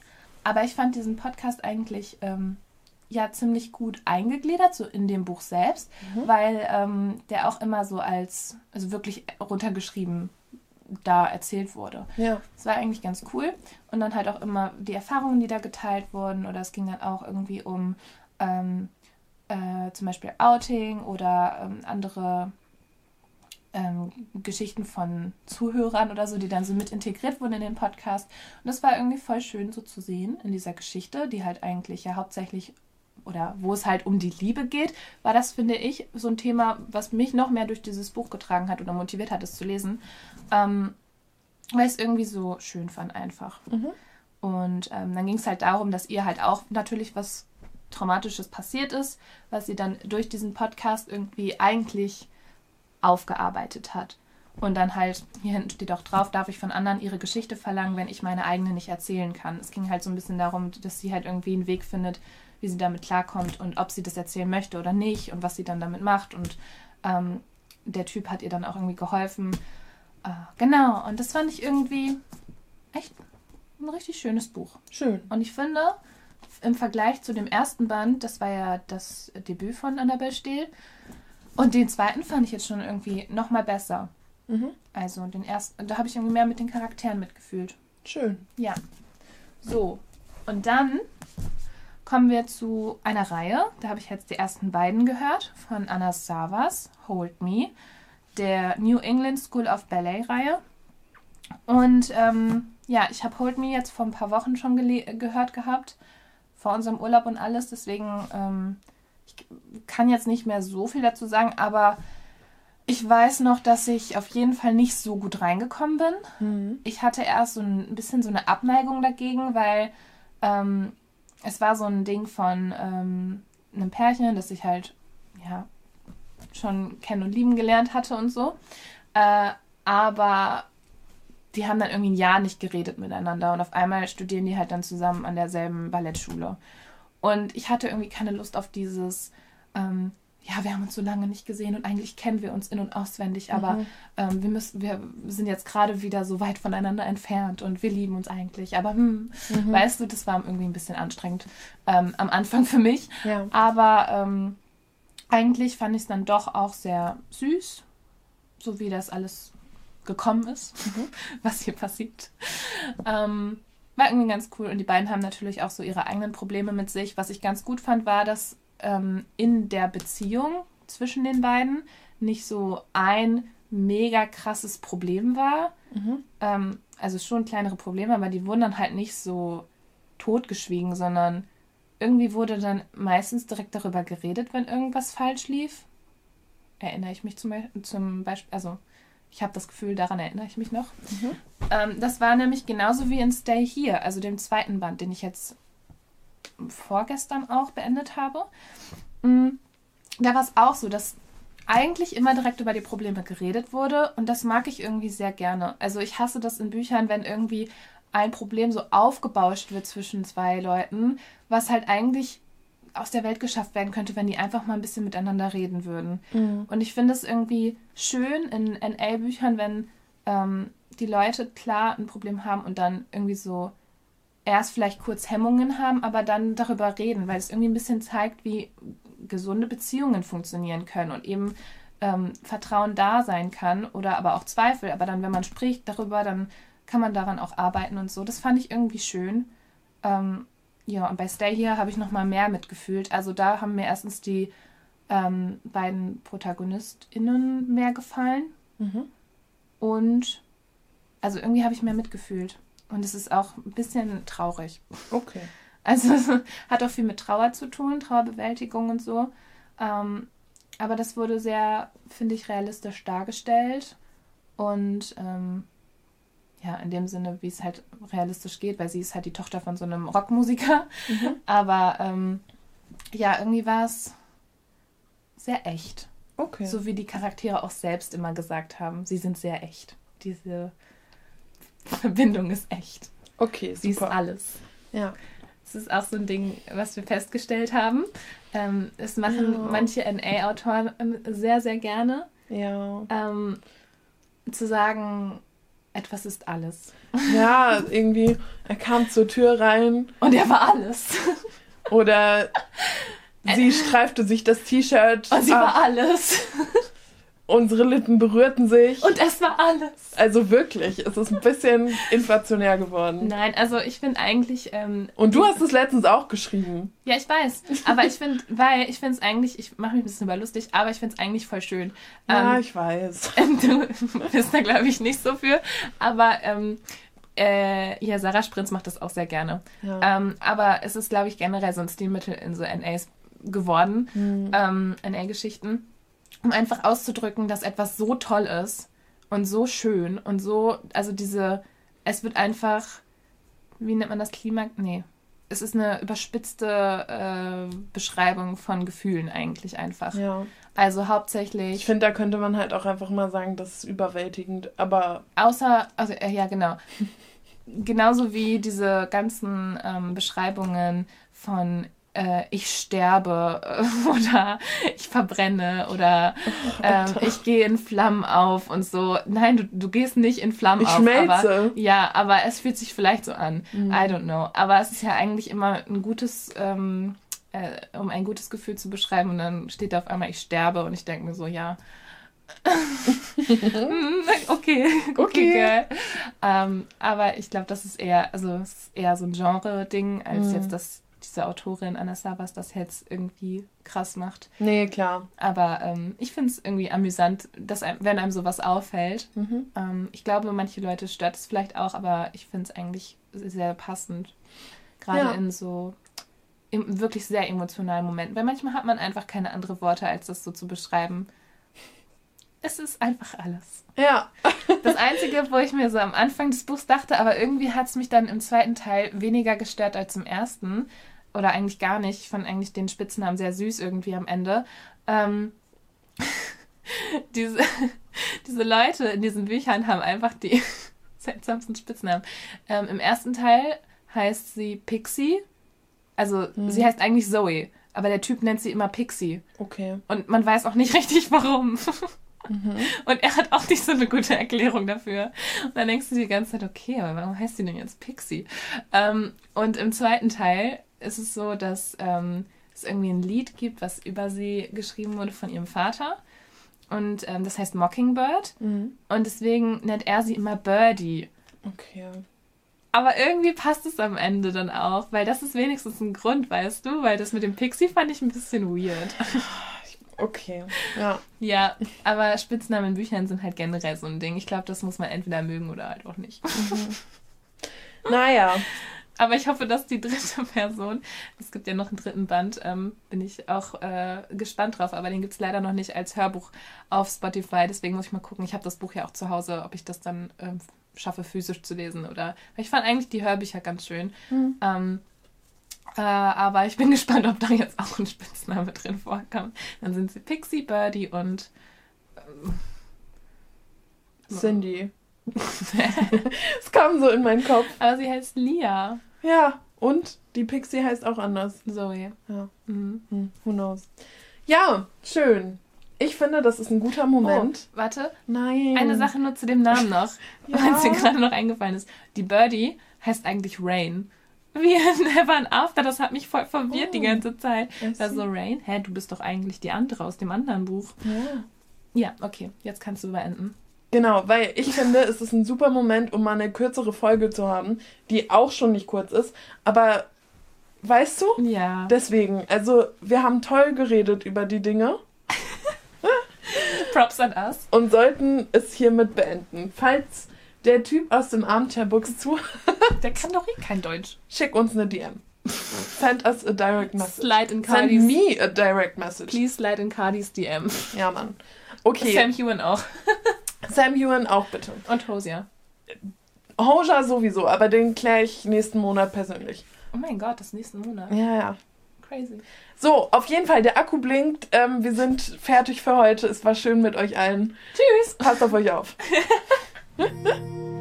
Aber ich fand diesen Podcast eigentlich ähm, ja ziemlich gut eingegliedert, so in dem Buch selbst, mhm. weil ähm, der auch immer so als, also wirklich runtergeschrieben da erzählt wurde. Ja. Das war eigentlich ganz cool. Und dann halt auch immer die Erfahrungen, die da geteilt wurden. Oder es ging dann auch irgendwie um ähm, äh, zum Beispiel Outing oder ähm, andere ähm, Geschichten von Zuhörern oder so, die dann so mit integriert wurden in den Podcast. Und das war irgendwie voll schön so zu sehen in dieser Geschichte, die halt eigentlich ja hauptsächlich oder wo es halt um die Liebe geht, war das, finde ich, so ein Thema, was mich noch mehr durch dieses Buch getragen hat oder motiviert hat, es zu lesen. Ähm, weil ich es irgendwie so schön fand einfach. Mhm. Und ähm, dann ging es halt darum, dass ihr halt auch natürlich was Traumatisches passiert ist, was sie dann durch diesen Podcast irgendwie eigentlich aufgearbeitet hat. Und dann halt, hier hinten steht auch drauf, darf ich von anderen ihre Geschichte verlangen, wenn ich meine eigene nicht erzählen kann. Es ging halt so ein bisschen darum, dass sie halt irgendwie einen Weg findet, wie sie damit klarkommt und ob sie das erzählen möchte oder nicht und was sie dann damit macht. Und ähm, der Typ hat ihr dann auch irgendwie geholfen. Äh, genau, und das fand ich irgendwie echt ein richtig schönes Buch. Schön. Und ich finde, im Vergleich zu dem ersten Band, das war ja das Debüt von Annabelle Steele, und den zweiten fand ich jetzt schon irgendwie noch mal besser. Mhm. Also den ersten, da habe ich irgendwie mehr mit den Charakteren mitgefühlt. Schön. Ja. So, und dann kommen wir zu einer Reihe. Da habe ich jetzt die ersten beiden gehört von Anna Savas, Hold Me, der New England School of Ballet Reihe. Und ähm, ja, ich habe Hold Me jetzt vor ein paar Wochen schon gehört gehabt, vor unserem Urlaub und alles. Deswegen ähm, ich kann jetzt nicht mehr so viel dazu sagen, aber ich weiß noch, dass ich auf jeden Fall nicht so gut reingekommen bin. Mhm. Ich hatte erst so ein bisschen so eine Abneigung dagegen, weil ähm, es war so ein Ding von ähm, einem Pärchen, das ich halt ja schon kennen und lieben gelernt hatte und so. Äh, aber die haben dann irgendwie ein Jahr nicht geredet miteinander und auf einmal studieren die halt dann zusammen an derselben Ballettschule. Und ich hatte irgendwie keine Lust auf dieses, ähm, ja, wir haben uns so lange nicht gesehen und eigentlich kennen wir uns in- und auswendig, aber mhm. ähm, wir müssen, wir sind jetzt gerade wieder so weit voneinander entfernt und wir lieben uns eigentlich. Aber hm, mhm. weißt du, das war irgendwie ein bisschen anstrengend ähm, am Anfang für mich. Ja. Aber ähm, eigentlich fand ich es dann doch auch sehr süß, so wie das alles gekommen ist, mhm. [LAUGHS] was hier passiert. Ähm, war irgendwie ganz cool. Und die beiden haben natürlich auch so ihre eigenen Probleme mit sich. Was ich ganz gut fand, war, dass ähm, in der Beziehung zwischen den beiden nicht so ein mega krasses Problem war. Mhm. Ähm, also schon kleinere Probleme, aber die wurden dann halt nicht so totgeschwiegen, sondern irgendwie wurde dann meistens direkt darüber geredet, wenn irgendwas falsch lief. Erinnere ich mich zum, zum Beispiel, also ich habe das Gefühl, daran erinnere ich mich noch. Mhm. Ähm, das war nämlich genauso wie in Stay Here, also dem zweiten Band, den ich jetzt vorgestern auch beendet habe. Mhm. Da war es auch so, dass eigentlich immer direkt über die Probleme geredet wurde und das mag ich irgendwie sehr gerne. Also ich hasse das in Büchern, wenn irgendwie ein Problem so aufgebauscht wird zwischen zwei Leuten, was halt eigentlich aus der Welt geschafft werden könnte, wenn die einfach mal ein bisschen miteinander reden würden. Mhm. Und ich finde es irgendwie schön in NL-Büchern, wenn ähm, die Leute klar ein Problem haben und dann irgendwie so erst vielleicht kurz Hemmungen haben, aber dann darüber reden, weil es irgendwie ein bisschen zeigt, wie gesunde Beziehungen funktionieren können und eben ähm, Vertrauen da sein kann oder aber auch Zweifel. Aber dann, wenn man spricht darüber, dann kann man daran auch arbeiten und so. Das fand ich irgendwie schön. Ähm, ja, und bei Stay Here habe ich noch mal mehr mitgefühlt. Also da haben mir erstens die ähm, beiden ProtagonistInnen mehr gefallen. Mhm. Und also irgendwie habe ich mehr mitgefühlt. Und es ist auch ein bisschen traurig. Okay. Also es [LAUGHS] hat auch viel mit Trauer zu tun, Trauerbewältigung und so. Ähm, aber das wurde sehr, finde ich, realistisch dargestellt. Und ähm, ja, in dem Sinne, wie es halt realistisch geht, weil sie ist halt die Tochter von so einem Rockmusiker. Mhm. [LAUGHS] Aber ähm, ja, irgendwie war es sehr echt. Okay. So wie die Charaktere auch selbst immer gesagt haben. Sie sind sehr echt. Diese Verbindung ist echt. Okay, super. Sie ist alles. Ja. Das ist auch so ein Ding, was wir festgestellt haben. Ähm, es machen ja. manche NA-Autoren ähm, sehr, sehr gerne. Ja. Ähm, zu sagen, etwas ist alles. Ja, irgendwie, er kam zur Tür rein. Und er war alles. Oder sie streifte sich das T-Shirt. Und sie ab. war alles. Unsere Lippen berührten sich. Und es war alles. Also wirklich, es ist ein bisschen inflationär geworden. Nein, also ich finde eigentlich. Ähm, Und du hast es letztens auch geschrieben. Ja, ich weiß. Aber ich finde, weil ich finde es eigentlich, ich mache mich ein bisschen über lustig, aber ich finde es eigentlich voll schön. Ja, ähm, ich weiß. [LAUGHS] Ähm, du bist da, glaube ich, nicht so für. Aber ähm, äh, ja, Sarah Sprinz macht das auch sehr gerne. Ja. Ähm, aber es ist, glaube ich, generell so ein Stilmittel in so NAs geworden, mhm. ähm, NA-Geschichten um einfach auszudrücken, dass etwas so toll ist und so schön und so, also diese, es wird einfach, wie nennt man das Klima? Nee. Es ist eine überspitzte äh, Beschreibung von Gefühlen eigentlich einfach. Ja. Also hauptsächlich. Ich finde, da könnte man halt auch einfach mal sagen, das ist überwältigend, aber. Außer, also äh, ja, genau. [LAUGHS] Genauso wie diese ganzen ähm, Beschreibungen von äh, ich sterbe äh, [LAUGHS] oder ich verbrenne oder äh, ich gehe in Flammen auf und so. Nein, du, du gehst nicht in Flammen ich auf. Schmelze. Aber, ja, aber es fühlt sich vielleicht so an. Mhm. I don't know. Aber es ist ja eigentlich immer ein gutes, ähm, äh, um ein gutes Gefühl zu beschreiben und dann steht da auf einmal, ich sterbe und ich denke mir so, ja. [LAUGHS] [LAUGHS] okay, okay, okay. Ähm, aber ich glaube, das ist eher, also es ist eher so ein Genre-Ding, als mhm. jetzt das diese Autorin Anna Savas das jetzt irgendwie krass macht. Nee, klar. Aber ähm, ich finde es irgendwie amüsant, dass einem, wenn einem sowas auffällt. Mhm. Ähm, ich glaube, manche Leute stört es vielleicht auch, aber ich finde es eigentlich sehr passend. Gerade ja. in so im wirklich sehr emotionalen Momenten. Weil manchmal hat man einfach keine andere Worte, als das so zu beschreiben. Es ist einfach alles. Ja. Das Einzige, wo ich mir so am Anfang des Buchs dachte, aber irgendwie hat es mich dann im zweiten Teil weniger gestört als im ersten, oder eigentlich gar nicht. Ich fand eigentlich den Spitznamen sehr süß irgendwie am Ende. Ähm, [LAUGHS] diese, [LAUGHS] diese Leute in diesen Büchern haben einfach die [LAUGHS] seltsamsten Spitznamen. Ähm, Im ersten Teil heißt sie Pixie. Also mhm. sie heißt eigentlich Zoe, aber der Typ nennt sie immer Pixie. Okay. Und man weiß auch nicht richtig warum. Mhm. Und er hat auch nicht so eine gute Erklärung dafür. Und dann denkst du die ganze Zeit, okay, aber warum heißt sie denn jetzt Pixie? Ähm, und im zweiten Teil ist es so, dass ähm, es irgendwie ein Lied gibt, was über sie geschrieben wurde von ihrem Vater. Und ähm, das heißt Mockingbird. Mhm. Und deswegen nennt er sie immer Birdie. Okay. Aber irgendwie passt es am Ende dann auch, weil das ist wenigstens ein Grund, weißt du? Weil das mit dem Pixie fand ich ein bisschen weird. [LAUGHS] Okay, ja. Ja, aber Spitznamen in Büchern sind halt generell so ein Ding. Ich glaube, das muss man entweder mögen oder halt auch nicht. Mhm. Naja, aber ich hoffe, dass die dritte [LAUGHS] Person, es gibt ja noch einen dritten Band, ähm, bin ich auch äh, gespannt drauf, aber den gibt es leider noch nicht als Hörbuch auf Spotify. Deswegen muss ich mal gucken. Ich habe das Buch ja auch zu Hause, ob ich das dann äh, schaffe, physisch zu lesen. Oder ich fand eigentlich die Hörbücher ganz schön. Mhm. Ähm, äh, aber ich bin [LAUGHS] gespannt, ob da jetzt auch ein Spitzname drin vorkommt. Dann sind sie Pixie, Birdie und ähm, Cindy. [LAUGHS] Es kam so in meinen Kopf. Aber sie heißt Lia. Ja, und die Pixie heißt auch anders. Zoe. Ja. Mhm. Hm, who knows? Ja, schön. Ich finde, das ist ein guter Moment. Oh, warte. Nein. Eine Sache nur zu dem Namen noch, [LAUGHS] ja. weil es mir gerade noch eingefallen ist. Die Birdie heißt eigentlich Rain. Wie [LAUGHS] Never and After, das hat mich voll verwirrt oh. die ganze Zeit. Da so, Rain, hä, du bist doch eigentlich die andere aus dem anderen Buch. Ja. Ja, okay, jetzt kannst du beenden. Genau, weil ich finde, es ist ein super Moment, um mal eine kürzere Folge zu haben, die auch schon nicht kurz ist, aber weißt du? Ja. Deswegen, also wir haben toll geredet über die Dinge. [LAUGHS] Props an us. Und sollten es hiermit beenden. Falls der Typ aus dem Armchair-Books zu. [LAUGHS] der kann doch eh kein Deutsch. Schick uns eine DM. Send us a direct message. Slide in Cardis. Send me a direct message. Please slide in Cardis DM. Ja, Mann. Okay. Sam Hewen auch. [LAUGHS] Sam Ewan auch bitte. Und Hosier. Hoja sowieso, aber den kläre ich nächsten Monat persönlich. Oh mein Gott, das nächsten Monat. Ja, ja. Crazy. So, auf jeden Fall, der Akku blinkt. Ähm, wir sind fertig für heute. Es war schön mit euch allen. Tschüss. Passt auf euch auf. [LAUGHS]